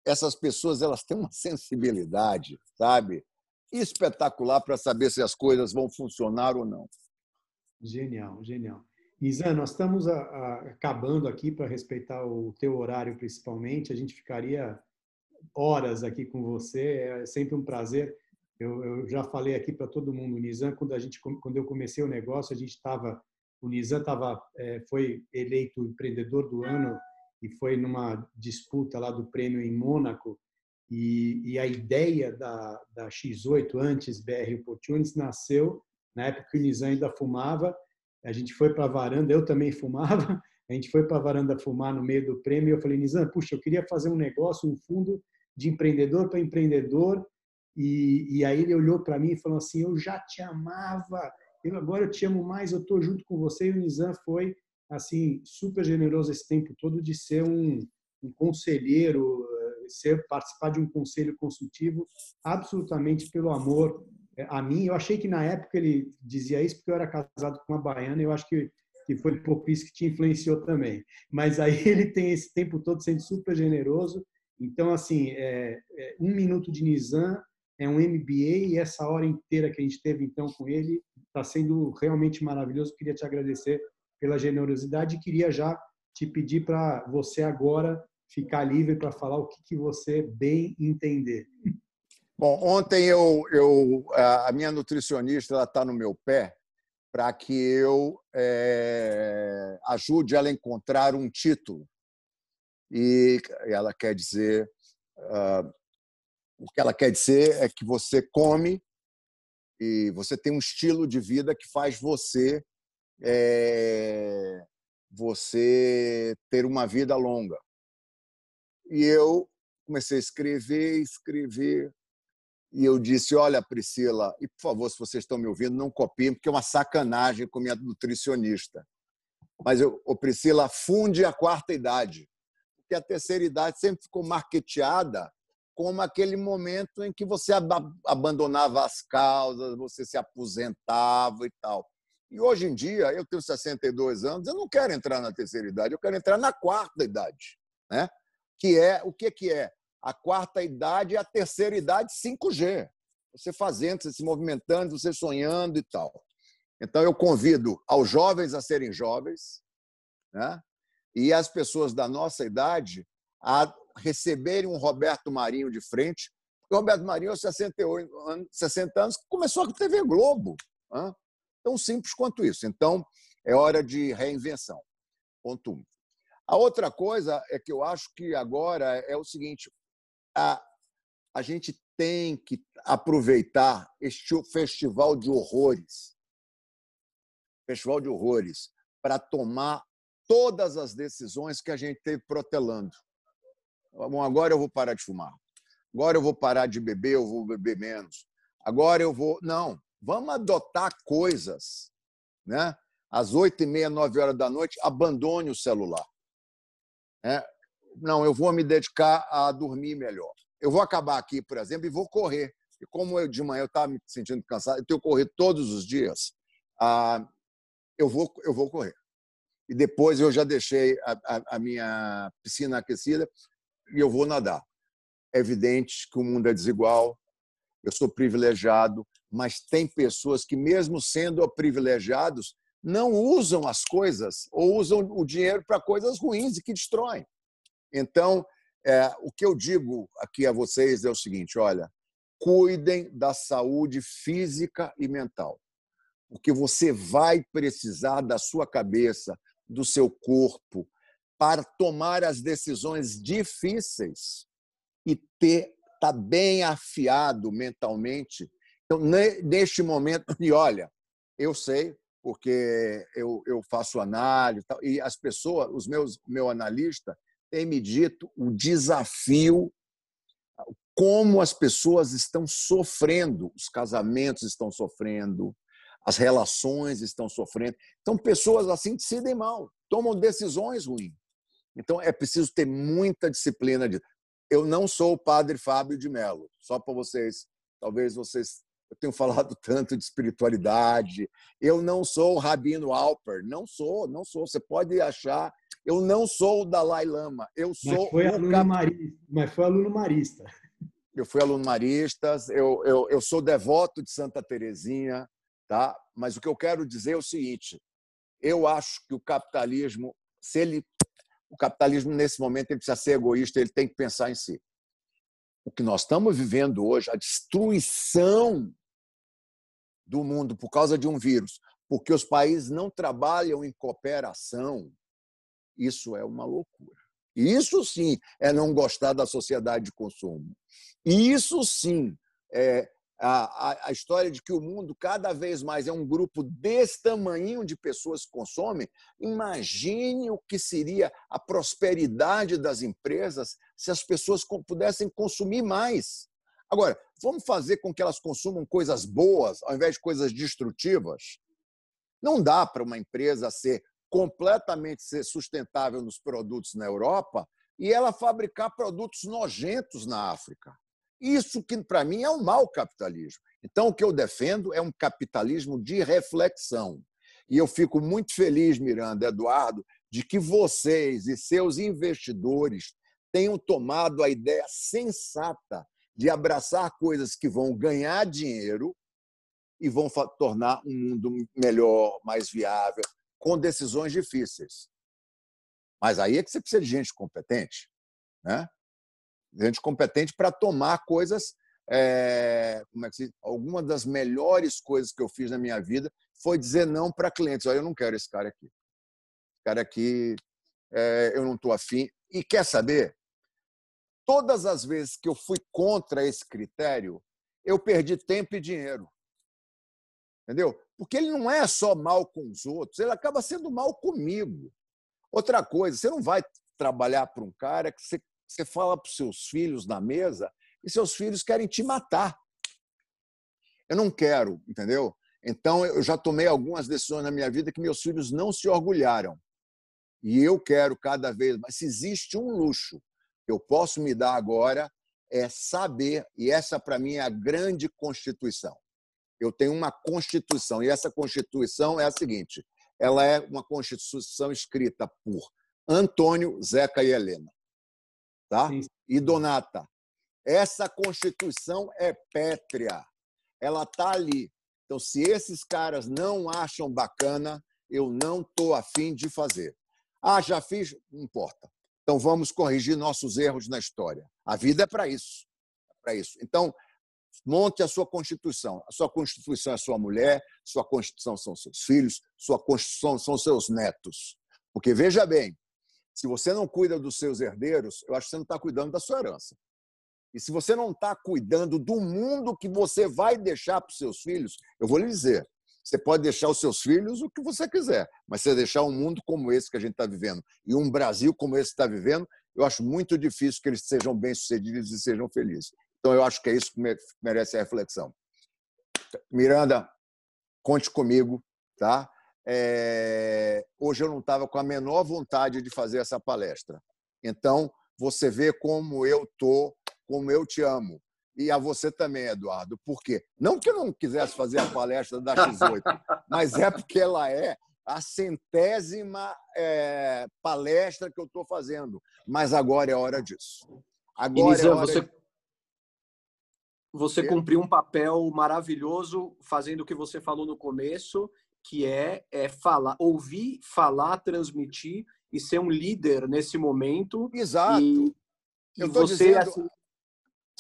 essas pessoas elas têm uma sensibilidade, sabe? Espetacular para saber se as coisas vão funcionar ou não. Genial, genial. Isa, nós estamos a, a, acabando aqui para respeitar o teu horário principalmente. A gente ficaria horas aqui com você. É sempre um prazer. Eu, eu já falei aqui para todo mundo, o Nizam, quando a gente quando eu comecei o negócio, a gente estava o Nizam tava é, foi eleito empreendedor do ano e foi numa disputa lá do prêmio em Mônaco. E, e a ideia da, da X8 antes BR Opportunities nasceu na época que o Nizam ainda fumava a gente foi para a varanda, eu também fumava, a gente foi para a varanda fumar no meio do prêmio e eu falei, Nizam, puxa, eu queria fazer um negócio, um fundo de empreendedor para empreendedor. E, e aí ele olhou para mim e falou assim, eu já te amava, eu agora eu te amo mais, eu estou junto com você. E o Nizam foi assim super generoso esse tempo todo de ser um, um conselheiro, eh, ser participar de um conselho consultivo, absolutamente pelo amor a mim. Eu achei que na época ele dizia isso porque eu era casado com uma baiana. Eu acho que que foi um pouco isso que te influenciou também. Mas aí ele tem esse tempo todo sendo super generoso. Então, assim, é, é, um minuto de Nizam é um MBA e essa hora inteira que a gente teve então com ele está sendo realmente maravilhoso. Queria te agradecer pela generosidade e queria já te pedir para você agora ficar livre para falar o que, que você bem entender. Bom, ontem eu, eu a minha nutricionista está no meu pé para que eu é, ajude ela a encontrar um título. E ela quer dizer uh, o que ela quer dizer é que você come e você tem um estilo de vida que faz você é, você ter uma vida longa. E eu comecei a escrever, escrever, e eu disse: Olha, Priscila, e por favor, se vocês estão me ouvindo, não copiem, porque é uma sacanagem com minha nutricionista. Mas, eu, Priscila, funde a quarta idade, porque a terceira idade sempre ficou marketeada como aquele momento em que você ab abandonava as causas, você se aposentava e tal. E hoje em dia, eu tenho 62 anos, eu não quero entrar na terceira idade, eu quero entrar na quarta idade, né? Que é o que que é? a quarta idade e a terceira idade 5G. Você fazendo, você se movimentando, você sonhando e tal. Então, eu convido aos jovens a serem jovens né? e as pessoas da nossa idade a receberem um Roberto Marinho de frente. O Roberto Marinho, aos 68 anos, 60 anos, começou a TV Globo. Né? Tão simples quanto isso. Então, é hora de reinvenção. Ponto um. A outra coisa é que eu acho que agora é o seguinte: a, a gente tem que aproveitar este festival de horrores festival de horrores para tomar todas as decisões que a gente teve protelando. Bom, agora eu vou parar de fumar. Agora eu vou parar de beber, eu vou beber menos. Agora eu vou. Não. Vamos adotar coisas. Né? Às oito e meia, nove horas da noite, abandone o celular. É, não, eu vou me dedicar a dormir melhor. Eu vou acabar aqui, por exemplo, e vou correr. E como eu de manhã eu estava me sentindo cansado, eu tenho que correr todos os dias. Ah, eu vou, eu vou correr. E depois eu já deixei a, a, a minha piscina aquecida e eu vou nadar. É evidente que o mundo é desigual, eu sou privilegiado, mas tem pessoas que, mesmo sendo privilegiados, não usam as coisas ou usam o dinheiro para coisas ruins e que destroem. Então, é, o que eu digo aqui a vocês é o seguinte: olha, cuidem da saúde física e mental, porque você vai precisar da sua cabeça, do seu corpo, para tomar as decisões difíceis e ter tá bem afiado mentalmente. Então, neste momento, e olha, eu sei, porque eu, eu faço análise e as pessoas, os meus meu analista tem me dito o desafio como as pessoas estão sofrendo, os casamentos estão sofrendo, as relações estão sofrendo. Então, pessoas assim decidem mal, tomam decisões ruins. Então, é preciso ter muita disciplina. De... Eu não sou o padre Fábio de Mello, só para vocês, talvez vocês eu tenho falado tanto de espiritualidade. Eu não sou o Rabino Alper, não sou, não sou. Você pode achar, eu não sou o Dalai Lama. Eu sou mas foi aluno cap... marista, mas foi aluno marista. Eu fui aluno marista, eu, eu, eu sou devoto de Santa Terezinha, tá? Mas o que eu quero dizer é o seguinte: eu acho que o capitalismo, se ele, o capitalismo nesse momento ele precisa ser egoísta, ele tem que pensar em si. O que nós estamos vivendo hoje, a destruição do mundo por causa de um vírus, porque os países não trabalham em cooperação, isso é uma loucura. Isso sim é não gostar da sociedade de consumo. Isso sim é a, a, história de que o mundo cada vez mais é um grupo desse tamanho de pessoas que consomem. Imagine o que seria a prosperidade das empresas se as pessoas pudessem consumir mais. Agora, vamos fazer com que elas consumam coisas boas ao invés de coisas destrutivas? Não dá para uma empresa ser completamente ser sustentável nos produtos na Europa e ela fabricar produtos nojentos na África. Isso que, para mim, é um mau capitalismo. Então, o que eu defendo é um capitalismo de reflexão. E eu fico muito feliz, Miranda, Eduardo, de que vocês e seus investidores tenham tomado a ideia sensata de abraçar coisas que vão ganhar dinheiro e vão tornar um mundo melhor, mais viável, com decisões difíceis. Mas aí é que você precisa de gente competente, né? Gente competente para tomar coisas. É, como é que se Alguma das melhores coisas que eu fiz na minha vida foi dizer não para clientes. Olha, eu não quero esse cara aqui. Esse cara aqui, é, eu não estou afim. E quer saber? todas as vezes que eu fui contra esse critério, eu perdi tempo e dinheiro. Entendeu? Porque ele não é só mal com os outros, ele acaba sendo mal comigo. Outra coisa, você não vai trabalhar para um cara que você, você fala para os seus filhos na mesa e seus filhos querem te matar. Eu não quero, entendeu? Então, eu já tomei algumas decisões na minha vida que meus filhos não se orgulharam. E eu quero cada vez mais. Se existe um luxo eu posso me dar agora é saber, e essa para mim é a grande constituição. Eu tenho uma constituição, e essa constituição é a seguinte: ela é uma constituição escrita por Antônio, Zeca e Helena. Tá? E Donata. Essa constituição é pétrea. Ela está ali. Então, se esses caras não acham bacana, eu não estou afim de fazer. Ah, já fiz? Não importa. Então vamos corrigir nossos erros na história. A vida é para isso. É para isso. Então, monte a sua constituição. A sua constituição é sua mulher, sua constituição são seus filhos, sua constituição são seus netos. Porque veja bem, se você não cuida dos seus herdeiros, eu acho que você não está cuidando da sua herança. E se você não está cuidando do mundo que você vai deixar para os seus filhos, eu vou lhe dizer, você pode deixar os seus filhos o que você quiser, mas você deixar um mundo como esse que a gente está vivendo e um Brasil como esse que está vivendo, eu acho muito difícil que eles sejam bem-sucedidos e sejam felizes. Então, eu acho que é isso que merece a reflexão. Miranda, conte comigo, tá? É... Hoje eu não estava com a menor vontade de fazer essa palestra. Então, você vê como eu tô, como eu te amo. E a você também, Eduardo. Por quê? Não que eu não quisesse fazer a palestra da X8, mas é porque ela é a centésima é, palestra que eu estou fazendo. Mas agora é hora disso. Agora é hora você, de... você cumpriu um papel maravilhoso fazendo o que você falou no começo, que é, é falar, ouvir, falar, transmitir e ser um líder nesse momento. Exato. E, eu estou dizendo. Assim...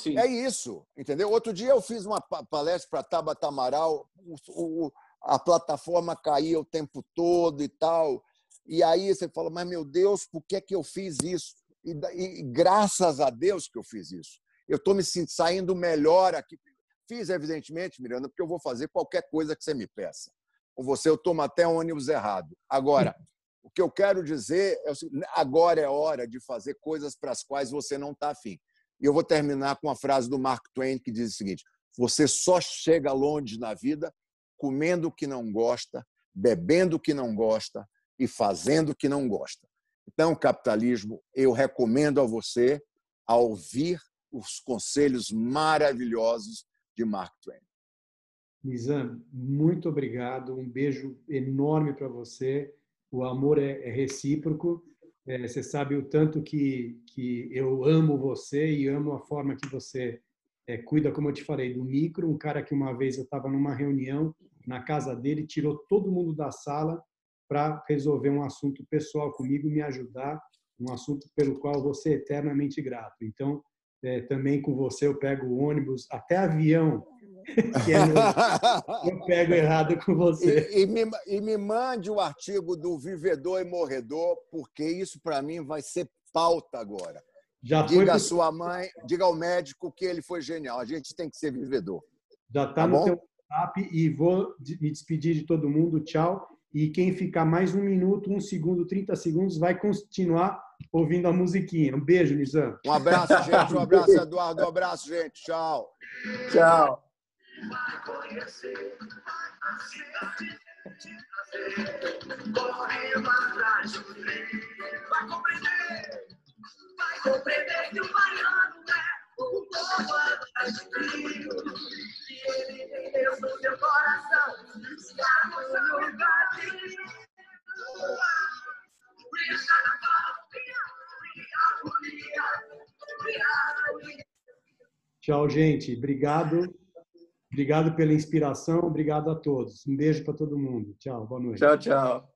Sim. É isso, entendeu? Outro dia eu fiz uma palestra para Tabata Amaral, o, o, a plataforma caía o tempo todo e tal. E aí você fala, mas meu Deus, por que, é que eu fiz isso? E, e graças a Deus que eu fiz isso. Eu estou me saindo melhor aqui. Fiz, evidentemente, Miranda, porque eu vou fazer qualquer coisa que você me peça. Com você, eu tomo até ônibus errado. Agora, o que eu quero dizer é agora é hora de fazer coisas para as quais você não está afim. E eu vou terminar com uma frase do Mark Twain que diz o seguinte: você só chega longe na vida comendo o que não gosta, bebendo o que não gosta e fazendo o que não gosta. Então, capitalismo, eu recomendo a você a ouvir os conselhos maravilhosos de Mark Twain. Nizam, muito obrigado. Um beijo enorme para você. O amor é, é recíproco. É, você sabe o tanto que, que eu amo você e amo a forma que você é, cuida, como eu te falei, do micro. Um cara que uma vez eu estava numa reunião na casa dele, tirou todo mundo da sala para resolver um assunto pessoal comigo e me ajudar, um assunto pelo qual vou ser eternamente grato. Então, é, também com você eu pego ônibus, até avião, que é meu, eu pego errado com você. E, e, me, e me mande o artigo do Vivedor e Morredor, porque isso para mim vai ser pauta agora. Já diga à sua mãe, diga ao médico que ele foi genial. A gente tem que ser vivedor. Já está tá no bom? teu WhatsApp e vou me despedir de todo mundo. Tchau. E quem ficar mais um minuto, um segundo, 30 segundos, vai continuar ouvindo a musiquinha. Um beijo, Nizam. Um abraço, gente. Um abraço, Eduardo. Um abraço, gente. Tchau. Tchau. Vai compreender, vai compreender que o baiano é o povo atrás de ele tem Deus no seu coração, está no seu lugar Tchau, gente. Obrigado. Obrigado pela inspiração. Obrigado a todos. Um beijo para todo mundo. Tchau. Boa noite. Tchau, tchau.